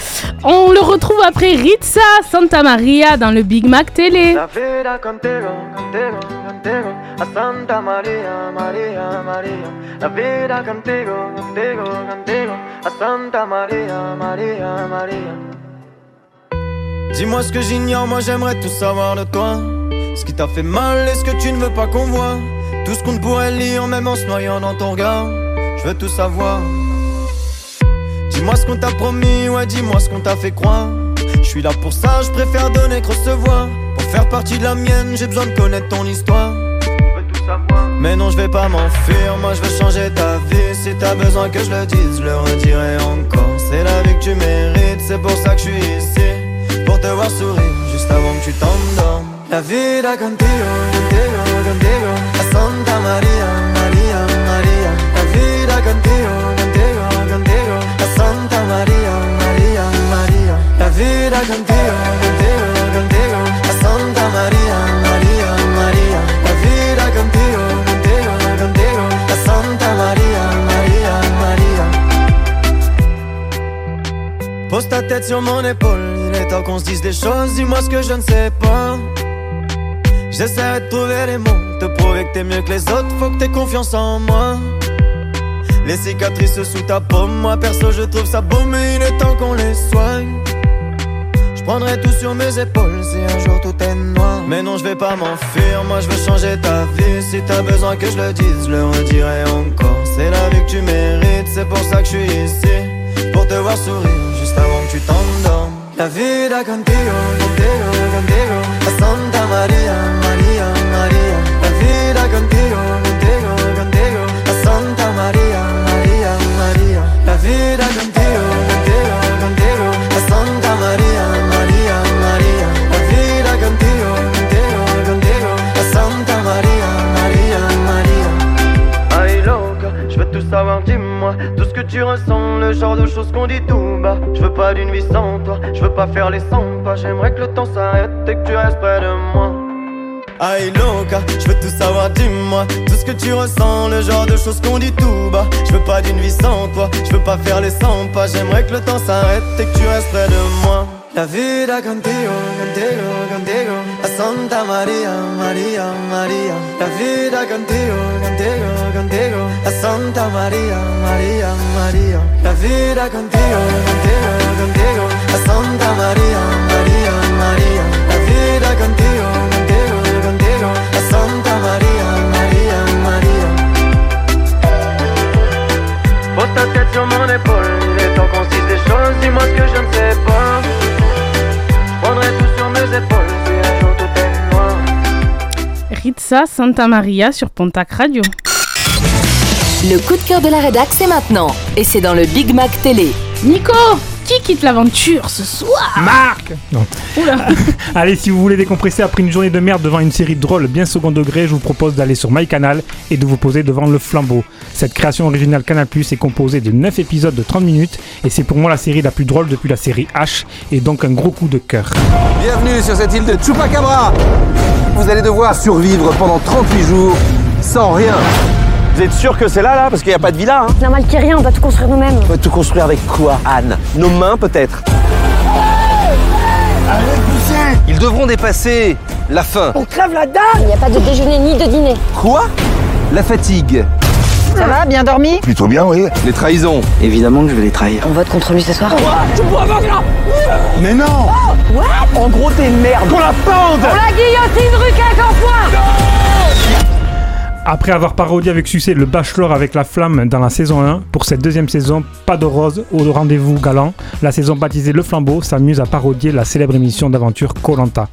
On le retrouve après Ritza Santa Maria dans le Big Mac Télé. La vida a Santa María, María, María. La vida contigo, contigo, contigo, a Santa María, María, María. Dis-moi ce que j'ignore, moi j'aimerais tout savoir de toi. Ce qui t'a fait mal et ce que tu ne veux pas qu'on voit. Tout ce qu'on pourrait lire, même en se noyant dans ton regard. Je veux tout savoir. Dis-moi ce qu'on t'a promis, ouais, dis-moi ce qu'on t'a fait croire. Suis là pour ça, je préfère donner que recevoir. Pour faire partie de la mienne, j'ai besoin de connaître ton histoire. Mais non, je vais pas m'enfuir, moi je veux changer ta vie. Si t'as besoin que je le dise, je le redirai encore. C'est la vie que tu mérites, c'est pour ça que je suis ici. Pour te voir sourire, juste avant que tu t'endormes. La vida contigo, contigo, contigo. A Santa María, vida contigo, contigo, contigo. A Santa María, María, María. La vida contigo, contigo, contigo. A Santa María, María, María. Pose ta tête sur mon épaule, il est temps qu'on se dise des choses, dis-moi ce que je ne sais pas. J'essaierai de trouver les mots, te prouver que t'es mieux que les autres, faut que t'aies confiance en moi. Les cicatrices sous ta paume, moi perso je trouve ça beau, mais il est temps qu'on les soigne. Prendrai tout sur mes épaules si un jour tout est noir. Mais non, je vais pas m'enfuir, moi je veux changer ta vie. Si t'as besoin que je le dise, je le redirai encore. C'est la vie que tu mérites, c'est pour ça que je suis ici. Pour te voir sourire, juste avant que tu t'endormes. La vida contigo, contigo, contigo. A Santa María, María, María. La vida contigo, choses qu'on dit tout bas. Je veux pas d'une vie sans toi, je veux pas faire les 100 pas. J'aimerais que le temps s'arrête et que tu restes près de moi. Aïe loca, je veux tout savoir, dis-moi Tout ce que tu ressens, le genre de choses qu'on dit tout bas Je veux pas d'une vie sans toi, je veux pas faire les 100 pas J'aimerais que le temps s'arrête et que tu restes près de moi La vida contigo, contigo, Santa María, María, María La vida contigo, contigo, contigo. A Santa María, María, María La vida contigo, contigo, contigo. A Santa María, María, María La vida contigo, contigo, contigo. A Santa María, María, María Pose tête sur mon épaule est temps qu'on des choses. Dis-moi ce que je ne sais pas. Prendrai tout sur mes épaules Ritza Santa Maria sur Pontac Radio. Le coup de cœur de la rédac, c'est maintenant. Et c'est dans le Big Mac Télé. Nico, qui quitte l'aventure ce soir Marc Non. Oula. Allez, si vous voulez décompresser après une journée de merde devant une série drôle bien second degré, je vous propose d'aller sur MyCanal et de vous poser devant le flambeau. Cette création originale Canal Plus est composée de 9 épisodes de 30 minutes et c'est pour moi la série la plus drôle depuis la série H et donc un gros coup de cœur. Bienvenue sur cette île de Chupacabra Vous allez devoir survivre pendant 38 jours sans rien. Vous êtes sûr que c'est là, là Parce qu'il n'y a pas de villa, hein C'est normal qu'il n'y ait rien, on doit tout construire nous-mêmes. On va tout construire avec quoi, Anne Nos mains, peut-être Ils devront dépasser la faim. On crève la dalle Il n'y a pas de déjeuner ni de dîner. Quoi La fatigue. Ça va, bien dormi Plutôt bien, oui. Les trahisons. Évidemment que je vais les trahir. On vote contre lui ce soir Tu bois Mais non What En gros, t'es une merde. Qu'on la pende On la guillotine rue Quincampoix Après avoir parodié avec succès le Bachelor avec la flamme dans la saison 1, pour cette deuxième saison, pas de rose au rendez-vous galant, la saison baptisée Le Flambeau s'amuse à parodier la célèbre émission d'aventure Colanta.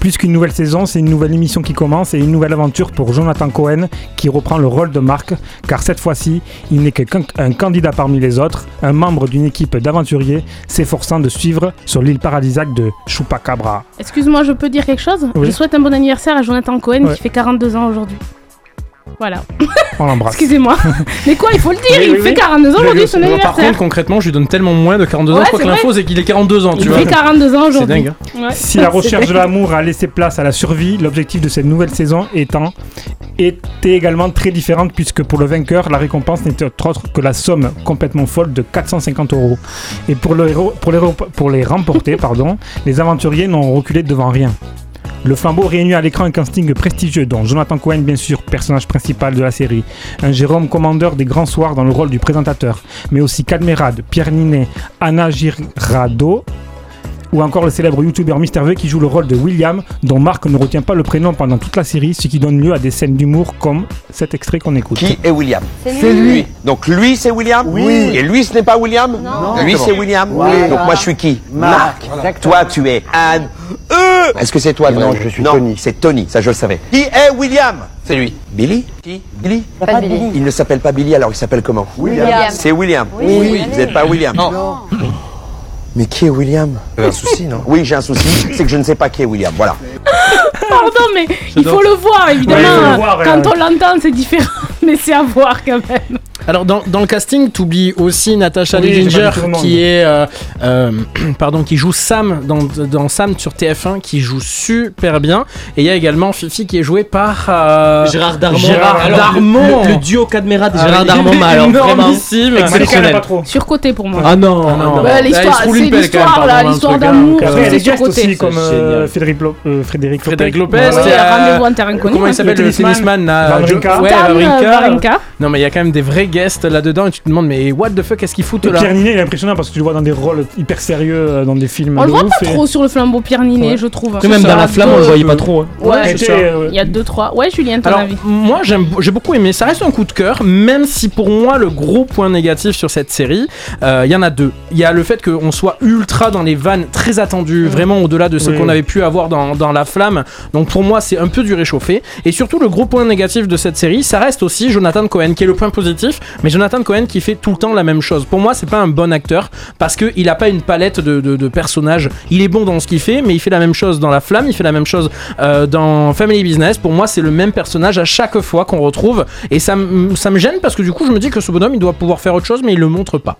Plus qu'une nouvelle saison, c'est une nouvelle émission qui commence et une nouvelle aventure pour Jonathan Cohen qui reprend le rôle de Marc, car cette fois-ci, il n'est qu'un un candidat parmi les autres, un membre d'une équipe d'aventuriers s'efforçant de suivre sur l'île paradisiaque de Chupacabra. Excuse-moi, je peux dire quelque chose? Oui. Je souhaite un bon anniversaire à Jonathan Cohen Ouais. qui fait 42 ans aujourd'hui. Voilà. On l'embrasse. Excusez-moi. Mais quoi, il faut le dire, Oui, il oui, fait oui. 42 ans aujourd'hui, je- son Par anniversaire. contre, concrètement, je lui donne tellement moins de 42 ans. Je crois que l'info, c'est qu'il est 42 ans, tu Il vois. fait 42 ans aujourd'hui. C'est dingue. hein. Ouais. Si la recherche de l'amour a laissé place à la survie, l'objectif de cette nouvelle saison étant était également très différente puisque pour le vainqueur, la récompense n'était autre que la somme complètement folle de 450 euros. Et pour, le héros- pour, les, pour les remporter, pardon, les aventuriers n'ont reculé devant rien. Le flambeau réunit à l'écran un casting prestigieux dont Jonathan Cohen, bien sûr, personnage principal de la série, un Jérôme commandeur des grands soirs dans le rôle du présentateur, mais aussi Cadmerade, Pierre Ninet, Anna Girardot, ou encore le célèbre youtubeur Mister V qui joue le rôle de William, dont Marc ne retient pas le prénom pendant toute la série, ce qui donne lieu à des scènes d'humour comme cet extrait qu'on écoute. Qui est William C'est lui. Donc lui c'est William Oui. Et lui ce n'est pas William Non. Lui c'est William Oui. Donc moi je suis qui Marc. Toi tu es Anne. Euh Est-ce que c'est toi? Non, je suis non, Tony. c'est Tony, ça je le savais. Qui est William? C'est lui. Billy? Qui? Billy? Pas Billy. Il ne s'appelle pas Billy alors il s'appelle comment? William. C'est William. Oui. Vous n'êtes pas William Non. Mais qui est William avez un souci, non Oui, j'ai un souci, c'est que je ne sais pas qui est William, voilà. Pardon, mais il faut le voir, évidemment. Ouais, il faut le voir, Quand ouais. on l'entend, c'est différent. Mais c'est à voir quand même. Alors dans, dans le casting, t'oublies aussi Natasha Oui, Ginger qui est euh, euh, pardon qui joue Sam dans, dans Sam sur TF1 qui joue super bien et il y a également Fifi qui est jouée par euh, Gérard Darmon. Gérard Alors, Darmon. Le, le duo Cadmerade et Ah, Gérard Darmon, mais alors vraiment énormissime. exceptionnel. Surcoté pour moi. Ah non, Ah non. Bah, Bah, l'histoire, c'est l'histoire là, l'histoire d'amour, hein. C'est surcoté. comme. Frédéric, Lo- euh, Frédéric Lopez. Lopez, Comment il s'appelle Le tennisman. Wawrinka. Non mais il y a quand même des vrais là-dedans et tu te demandes mais what the fuck qu'est-ce qu'ils foutent Et là? Pierre Ninet, il est impressionnant parce que tu le vois dans des rôles hyper sérieux, euh, dans des films. On le voit ouf pas et- trop sur le flambeau Pierre Ninet, Ouais. je trouve. Même dans la flamme, on le voyait pas trop. hein. Ouais, euh, Il y a deux, trois. Ouais, Julien, ton Alors, avis moi, j'aime, j'ai beaucoup aimé. Ça reste un coup de cœur, même si pour moi, le gros point négatif sur cette série, euh, il y en a deux. Il y a le fait qu'on soit ultra dans les vannes très attendues, vraiment au-delà de ce Oui. qu'on avait pu avoir dans, dans La Flamme. Donc pour moi, c'est un peu du réchauffé. Et surtout, le gros point négatif de cette série, ça reste aussi Jonathan Cohen, qui est le point positif, mais Jonathan Cohen qui fait tout le temps la même chose. Pour moi, c'est pas un bon acteur parce qu'il a pas une palette de, de- de personnages. Il est bon dans ce qu'il fait, mais il fait la même chose dans La Flamme, il fait la même chose euh, dans Family Business. Pour moi, c'est le même personnage à chaque fois qu'on retrouve. Et ça, me- ça me gêne parce que du coup, je me dis que ce bonhomme, il doit pouvoir faire autre chose, mais il le montre pas.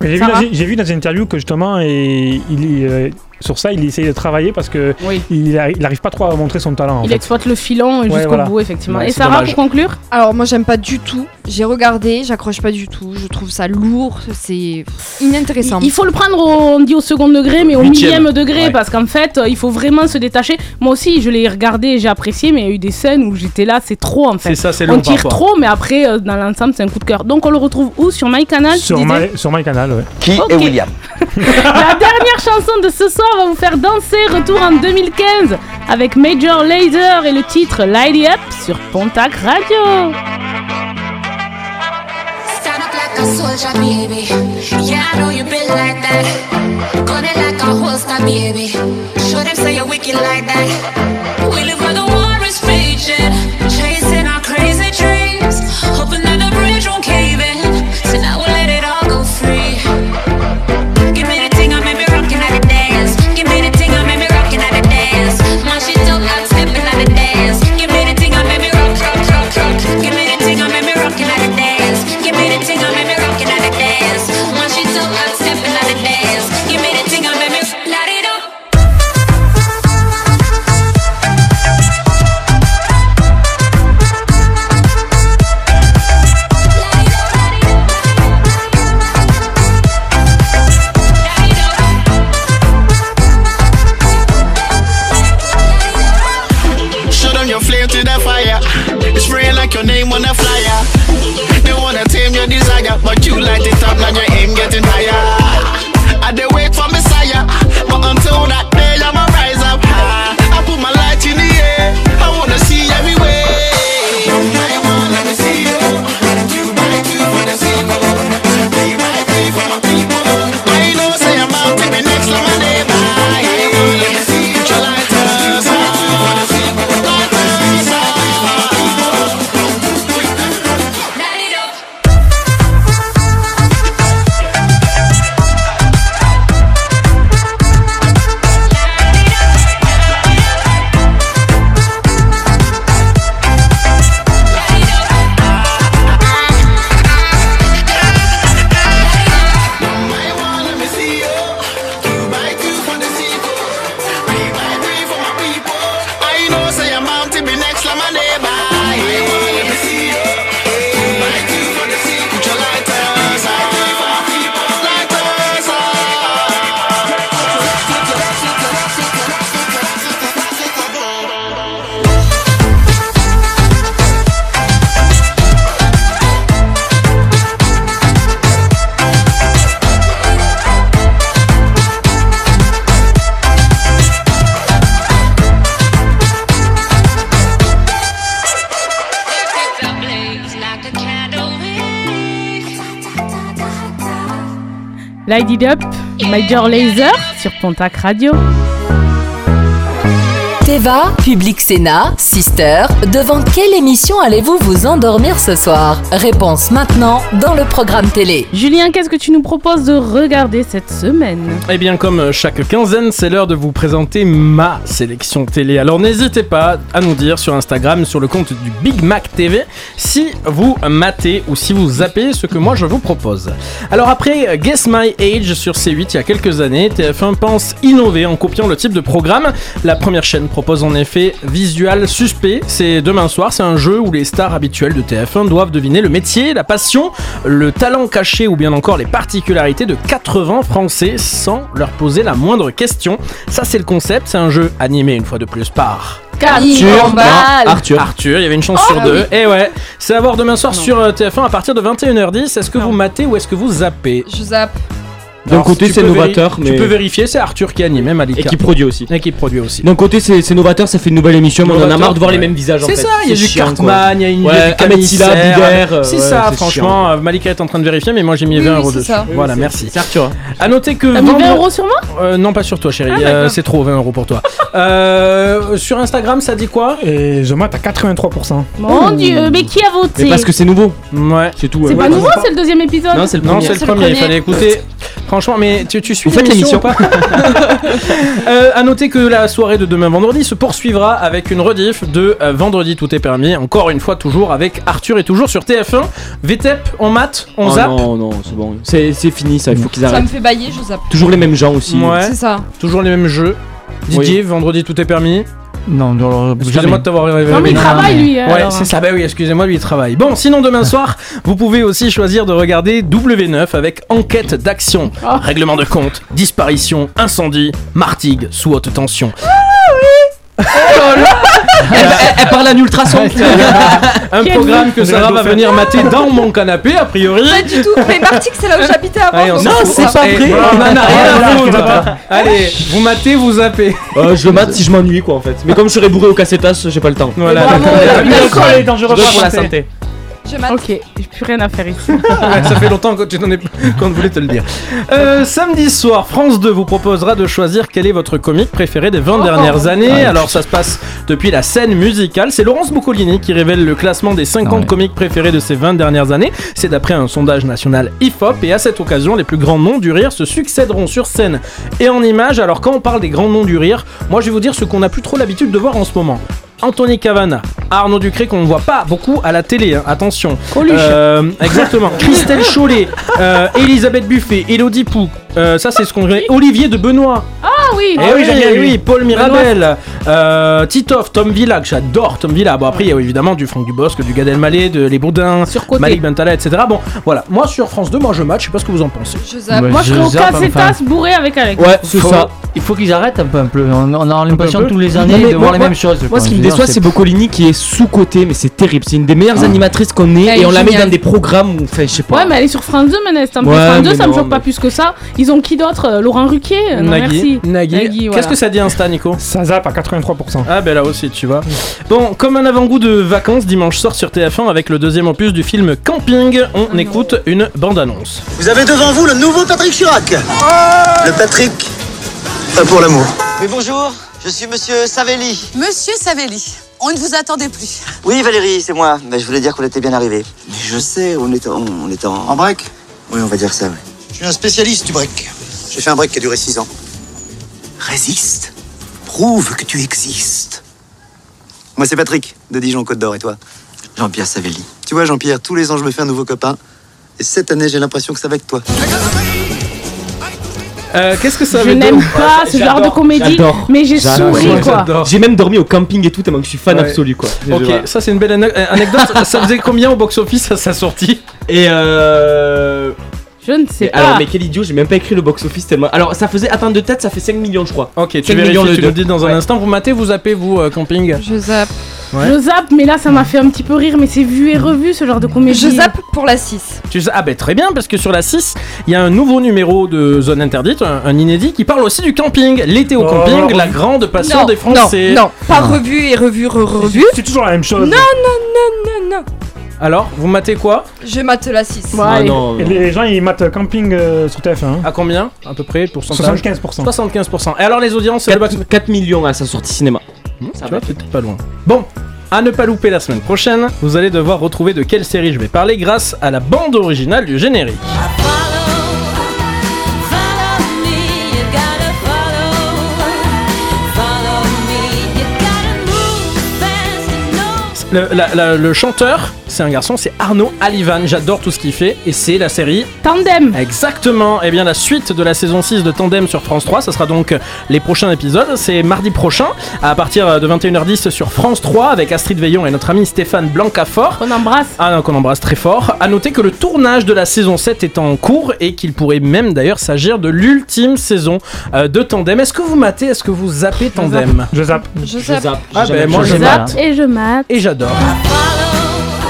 Mais J'ai vu, dans- j'ai vu dans une interview que justement, et, il est, euh, sur ça, il essaye de travailler parce que Oui. il, a- il arrive pas trop à montrer son talent. en Il fait. exploite le filon jusqu'au voilà. bout, effectivement. Ouais, Et Sarah, dommage. pour conclure Alors moi j'aime pas du tout. J'ai regardé, j'accroche pas du tout. Je trouve ça lourd, c'est inintéressant. Il faut le prendre, au, on dit au second degré, mais au Huitième. millième degré, Ouais. parce qu'en fait, euh, il faut vraiment se détacher. Moi aussi, je l'ai regardé, j'ai apprécié, mais il y a eu des scènes où j'étais là, c'est trop en fait. C'est ça, c'est on long tire parfois. trop, mais après, euh, dans l'ensemble, c'est un coup de cœur. Donc on le retrouve où? Sur MyCanal Sur, my, sur MyCanal, ouais. Qui Ok. est William? La dernière chanson de ce soir va vous faire danser. Retour en 2015 avec Major Lazer et le titre Light Up sur Pontac Radio. Light It Up, Major Laser sur Pontac Radio. Teva, Public Sénat, Sister, devant quelle émission allez-vous vous endormir ce soir? Réponse maintenant dans le programme télé. Julien, qu'est-ce que tu nous proposes de regarder cette semaine? Eh bien, comme chaque quinzaine, c'est l'heure de vous présenter ma sélection télé. Alors n'hésitez pas à nous dire sur Instagram, sur le compte du Big Mac TV, si vous matez ou si vous zappez ce que moi je vous propose. Alors après Guess My Age sur C8 il y a quelques années, TF1 pense innover en copiant le type de programme. La première chaîne propose en effet Visual Suspect. C'est demain soir, c'est un jeu où les stars habituelles de TF1 doivent deviner le métier, la passion, le talent caché ou bien encore les particularités de 80 Français sans leur poser la moindre question. Ça c'est le concept, c'est un jeu animé une fois de plus par... Non, Arthur. Arthur, il y avait une chance Oh, sur ah deux. oui. Et ouais, c'est à voir demain soir sur euh, TF1 à partir de 21h10. Est-ce que vous matez ou est-ce que vous zappez? Je zappe. D'un côté, c'est novateur, mais- Tu peux vérifier, c'est Arthur qui anime, même Malika. Et qui produit aussi. Et qui produit aussi. D'un côté, c'est c'est novateur, ça fait une nouvelle émission, mais on en a marre de voir les mêmes visages en C'est ça, il y a du. Cartman, il y a une il y a Ouais. Biber, euh, C'est ça, franchement, euh, Malika est en train de vérifier, mais moi j'ai mis Oui, 20 oui, euros c'est dessus. ça. Voilà, merci. C'est Arthur. hein. À noter que. T'as mis 20 vendre- euros sur moi? Euh, Non, pas sur toi, chérie. Ah, c'est trop, 20 euros pour toi. Sur Instagram, ça dit quoi? Et je mate à 83%. Mon dieu, mais qui a voté? Parce que c'est nouveau. Ouais. C'est tout. C'est pas nouveau, c'est le deuxième épisode Non, c'est le Non, premier. c'est le C'est le premier, il fallait écouter. Franchement, mais tu, tu suis Vous faites l'émission ou pas euh, À noter que la soirée de demain vendredi se poursuivra avec une rediff de euh, Vendredi Tout est permis. Encore une fois, toujours avec Arthur et toujours sur TF1. VTEP, on mate, on Oh zappe. non, non, c'est bon. C'est c'est fini ça, il faut qu'ils Ça me arrêtent. fait bailler, je zappe. Toujours les mêmes gens aussi. Ouais. C'est ça. Toujours les mêmes jeux. Didier, vendredi tout est permis. Non, non, Excusez-moi de t'avoir réveillé. Non, mais il travaille lui. Ouais, alors. c'est ça. Bah oui, excusez-moi, lui il travaille. Bon, sinon demain soir, vous pouvez aussi choisir de regarder W9 avec enquête d'action, Oh. règlement de compte, disparition, incendie, martigue sous haute tension. Elle, elle- elle parle à ultrason. Un programme que Sarah un va venir mater dans mon canapé, a priori. Pas du tout. Mais Martigues, c'est là où j'habitais avant. Allez, on donc s'en fout. Eh. On en a rien à foutre. Allez, vous matez, vous zappez. Euh, je le mate si je m'ennuie quoi en fait. Mais comme je serais bourré au cassetas, j'ai pas le temps. Voilà. Bravo, L'alcool est dangereux pour la santé. Santé. Je mate. Ok, j'ai plus rien à faire ici. Ouais, ça fait longtemps que tu t'en es qu'on voulait te le dire. Euh, samedi soir, France 2 vous proposera de choisir quel est votre comique préféré des 20 dernières années. Alors ça se passe depuis la scène musicale. C'est Laurence Boccolini qui révèle le classement des 50 Ah ouais. comiques préférés de ces 20 dernières années. C'est d'après un sondage national IFOP et à cette occasion, les plus grands noms du rire se succéderont sur scène et en images. Alors quand on parle des grands noms du rire, moi je vais vous dire ce qu'on n'a plus trop l'habitude de voir en ce moment. Anthony Cavana, Arnaud Ducré qu'on ne voit pas beaucoup à la télé, hein, attention. Coluche. Euh, exactement. Christelle Chollet, euh, Elisabeth Buffet, Elodie Pou, euh, ça c'est ce qu'on. Olivier de Benoît. Ah oui, Eh oui, j'aime bien eh lui. oui, Paul Mirabel, euh, Titoff, Tom Villa, que j'adore Tom Villa. Bon après il y a évidemment du Franck Dubosc, du Gad Elmaleh, de Les Boudins, Surcoté. Malik Bentala, etc. Bon voilà, moi sur France 2, moi je match, je sais pas ce que vous en pensez. Je zappe. Ouais. Moi, je Je serais au zappe, enfin. bourré avec Alex. Ouais, c'est Faut- ça. Il faut qu'ils arrêtent un peu, un peu. On, on a l'impression peu. tous les Non, années mais de moi- voir les moi- mêmes choses. Moi, ce qui me déçoit, c'est Boccolini qui est sous-côté, mais c'est terrible. C'est une des meilleures animatrices qu'on ait et on la met géniale. dans des programmes où, enfin, je sais pas. Ouais, mais elle est sur France 2, Ménès. Un peu Ouais, France 2, mais ça me non, choque pas mais- plus que ça. Ils ont qui d'autre? Euh, Laurent Ruquier? Euh, Non, Nagui. merci. Nagui. Nagui, voilà. Qu'est-ce que ça dit Insta, Nico Ça zappe à 83%. Ah ben là aussi tu vois. Bon, comme un avant-goût de vacances, dimanche sort sur TF1 avec le deuxième opus du film Camping, on écoute une bande-annonce. Vous avez devant vous le nouveau Patrick Chirac. Le Patrick, pas pour l'amour. Oui, bonjour, je suis monsieur Savelli. Monsieur Savelli, on ne vous attendait plus. Oui, Valérie, c'est moi. Mais je voulais dire qu'on était bien arrivé. Mais je sais, on est en, on est en, En break Oui, on va dire ça, oui. Je suis un spécialiste du break. J'ai fait un break qui a duré 6 ans. Résiste. Prouve que tu existes. Moi, c'est Patrick, de Dijon Côte d'Or, et toi? Jean-Pierre Savelli. Tu vois, Jean-Pierre, tous les ans, je me fais un nouveau copain. Et cette année, j'ai l'impression que c'est avec toi. Euh, Qu'est-ce que ça Je veut dire? n'aime pas ce genre de comédie, J'adore. mais j'ai J'adore. souri quoi. J'ai même dormi au camping et tout, tellement que je suis fan Ouais. absolu quoi. Ok, ça c'est une belle ane- euh, anecdote. ça faisait combien au box-office à sa sortie Et euh. Je ne sais Mais pas. alors, mais quel idiot, j'ai même pas écrit le box-office tellement. Alors, ça faisait, attends, de tête, ça fait 5 millions, je crois. Ok, tu 5 millions vérifies, de tu nous dis dans un instant. Vous matez, vous zappez, vous, euh, camping? Je zappe. Ouais. Je zappe, mais là ça m'a fait un petit peu rire, mais c'est vu et revu ce genre de comédie. Je zappe pour la 6. Tu Ah ben très bien, parce que sur la 6, il y a un nouveau numéro de Zone Interdite, un, un inédit, qui parle aussi du camping. L'été au Oh, camping, la grande passion Non, des Français. Non, non, pas revu et revu, re- revu. C'est toujours la même chose. Non, non, non, non, non. Alors, vous matez quoi Je mate la 6. Ah non. Et les gens ils matent camping euh, sur TF1. hein. À combien À peu près pourcentage 75%. 75%. Et alors les audiences 4, 4 millions à sa sortie cinéma. Ça va peut-être pas loin. Bon, à ne pas louper la semaine prochaine, vous allez devoir retrouver de quelle série je vais parler grâce à la bande originale du générique. Le, la- la- le chanteur, c'est un garçon, c'est Arnaud Alivan. J'adore tout ce qu'il fait et c'est la série Tandem. Exactement. Et bien la suite de la saison 6 de Tandem sur France 3, ça sera donc les prochains épisodes. C'est mardi prochain à partir de 21h10 sur France 3 avec Astrid Veillon et notre ami Stéphane Blancafort. On embrasse. Ah non, qu'on embrasse très fort. À noter que le tournage de la saison 7 est en cours et qu'il pourrait même d'ailleurs s'agir de l'ultime saison euh, de Tandem. Est-ce que vous matez? Est-ce que vous zappez Tandem? Je zappe. Je zappe. Ah ben moi Je je zappe mate et je mate. et j'adore.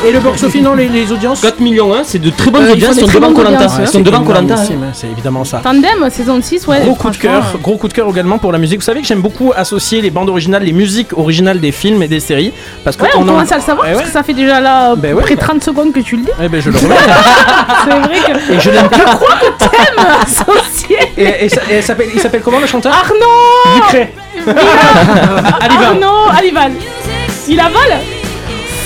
Et le box-office, non, les, les audiences 4 millions 1, c'est de très bonnes Euh, ils audiences, font ils des sont très devant bonnes Colanta. audiences, Ils sont devant Colanta. hein, C'est évidemment ça. Tandem, saison 6, ouais. Gros coup de franchement, cœur, gros coup de cœur également pour la musique. Vous savez que j'aime beaucoup associer les bandes originales, les musiques originales des films et des séries. Parce que Ouais, on en- commence à le savoir Eh parce ouais. que ça fait déjà là Ben ouais, près bah. 30 secondes que tu le dis. Eh ben je le remets. C'est vrai que. Et je l'aime bien. crois que t'aimes associer. Et, et ça- et s'appelle- il s'appelle comment le chanteur? Arnaud Ducré. Arnaud Alival. Il avale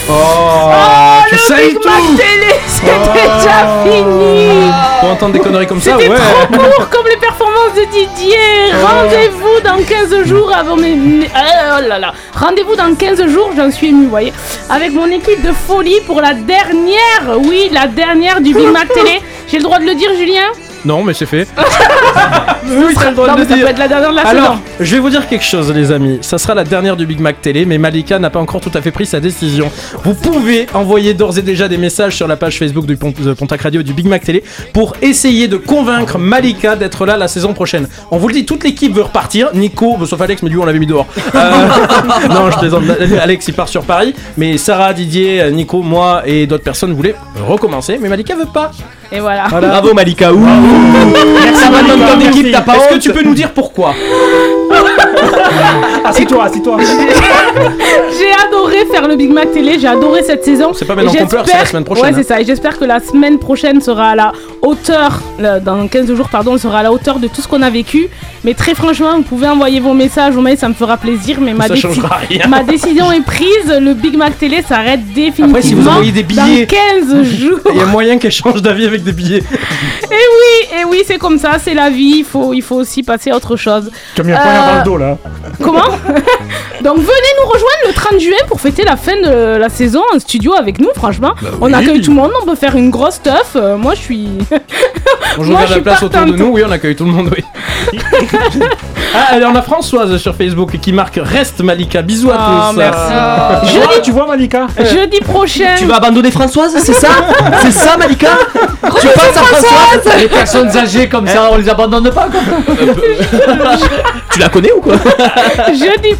Oh, Oh, tu le Big tout Mac télé, c'est Oh. déjà fini Pour entendre des conneries comme ça, C'était ouais. trop court comme les performances de Didier Oh. Rendez-vous dans 15 jours avant mes... ah, oh là là Rendez-vous dans 15 jours, j'en suis ému, vous voyez Avec mon équipe de folie pour la dernière, oui, la dernière du Big Mac télé J'ai le droit de le dire, Julien? Non, mais c'est fait. Oui, t'as le droit non, de mais le ça dire. peut être la dernière de la Alors, saison je vais vous dire quelque chose, les amis. Ça sera la dernière du Big Mac Télé, mais Malika n'a pas encore tout à fait pris sa décision. Vous pouvez envoyer d'ores et déjà des messages sur la page Facebook du Pont- de Pontac Radio et du Big Mac Télé pour essayer de convaincre Malika d'être là la saison prochaine. On vous le dit, toute l'équipe veut repartir. Nico, sauf Alex, mais lui on l'avait mis dehors. Euh, non, je plaisante. Alex il part sur Paris, mais Sarah, Didier, Nico, moi et d'autres personnes voulaient recommencer, mais Malika veut pas. Et voilà. Voilà. Bravo Malika. Ouh. Merci Malika, ton merci. Est-ce que tu peux nous dire pourquoi? Assis-toi, assis-toi. J'ai adoré faire le Big Mac télé, j'ai adoré cette saison. C'est pas maintenant qu'on pleure, c'est j'espère- la semaine prochaine, Ouais, hein. c'est ça. Et j'espère que la semaine prochaine sera à la hauteur, dans 15 jours, pardon, sera à la hauteur de tout ce qu'on a vécu. Mais très franchement, vous pouvez envoyer vos messages, vos mails, ça me fera plaisir. Mais ma, Ça déci- changera rien. ma décision est prise. Le Big Mac télé s'arrête définitivement. Après, si vous envoyez des billets- Dans 15 jours. Il y a moyen qu'elle change d'avis avec des billets. Et oui, et oui, c'est comme ça, c'est la vie. Il faut, il faut aussi passer à autre chose. Tu as mis un poignard dans Euh, le dos là. Comment Donc venez nous rejoindre le 30 juin pour fêter la fin de la saison en studio avec nous, franchement. on oui. accueille tout le monde, on peut faire une grosse stuff. Euh, moi je suis. Bonjour, Moi, je la place autour de nous. Oui, on accueille tout le monde, oui. ah, allez, on a Françoise sur Facebook qui marque Reste Malika. Bisous à Ah, tous. merci. Tu Jeudi- vois, tu vois Malika Jeudi prochain. Tu vas abandonner Françoise, c'est ça C'est ça Malika Tu penses à Françoise Les personnes âgées comme ça, on les abandonne pas quoi. Tu la connais ou quoi? Jeudi.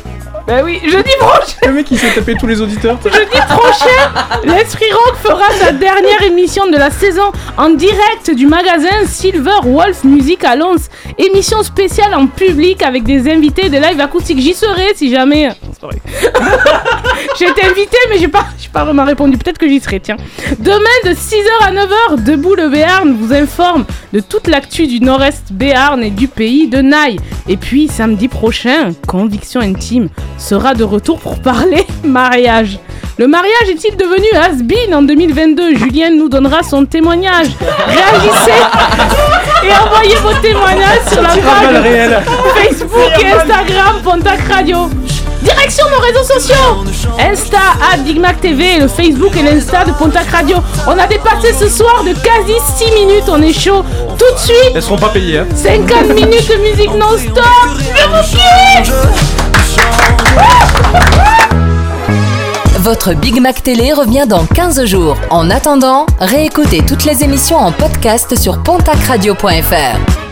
Bah oui, jeudi prochain. Le mec, il s'est tapé tous les auditeurs. Jeudi prochain, l'Esprit Rock fera sa dernière émission de la saison en direct du magasin Silver Wolf Music à Lons. Émission spéciale en public avec des invités, des lives acoustiques. J'y serai si jamais. J'ai été invité, mais j'ai pas, j'ai pas vraiment répondu. Peut-être que j'y serai, tiens. Demain de 6h à 9h, Debout le Béarn vous informe de toute l'actu du Nord-Est Béarn et du pays de Naï. Et puis samedi prochain, Conviction Intime sera de retour pour parler mariage. Le mariage est-il devenu has-been en 2022 Julien nous donnera son témoignage. Réagissez et envoyez vos témoignages sur la page. Facebook et Instagram Pontac Radio. Direction nos réseaux sociaux Insta à Big Mac TV, le Facebook et l'Insta de Pontac Radio. On a dépassé ce soir de quasi 6 minutes, on est chaud. Tout de suite, Elles seront pas payées, hein. 50 minutes de musique non-stop. Je vous kiffe Votre Big Mac Télé revient dans 15 jours. En attendant, réécoutez toutes les émissions en podcast sur pontacradio.fr.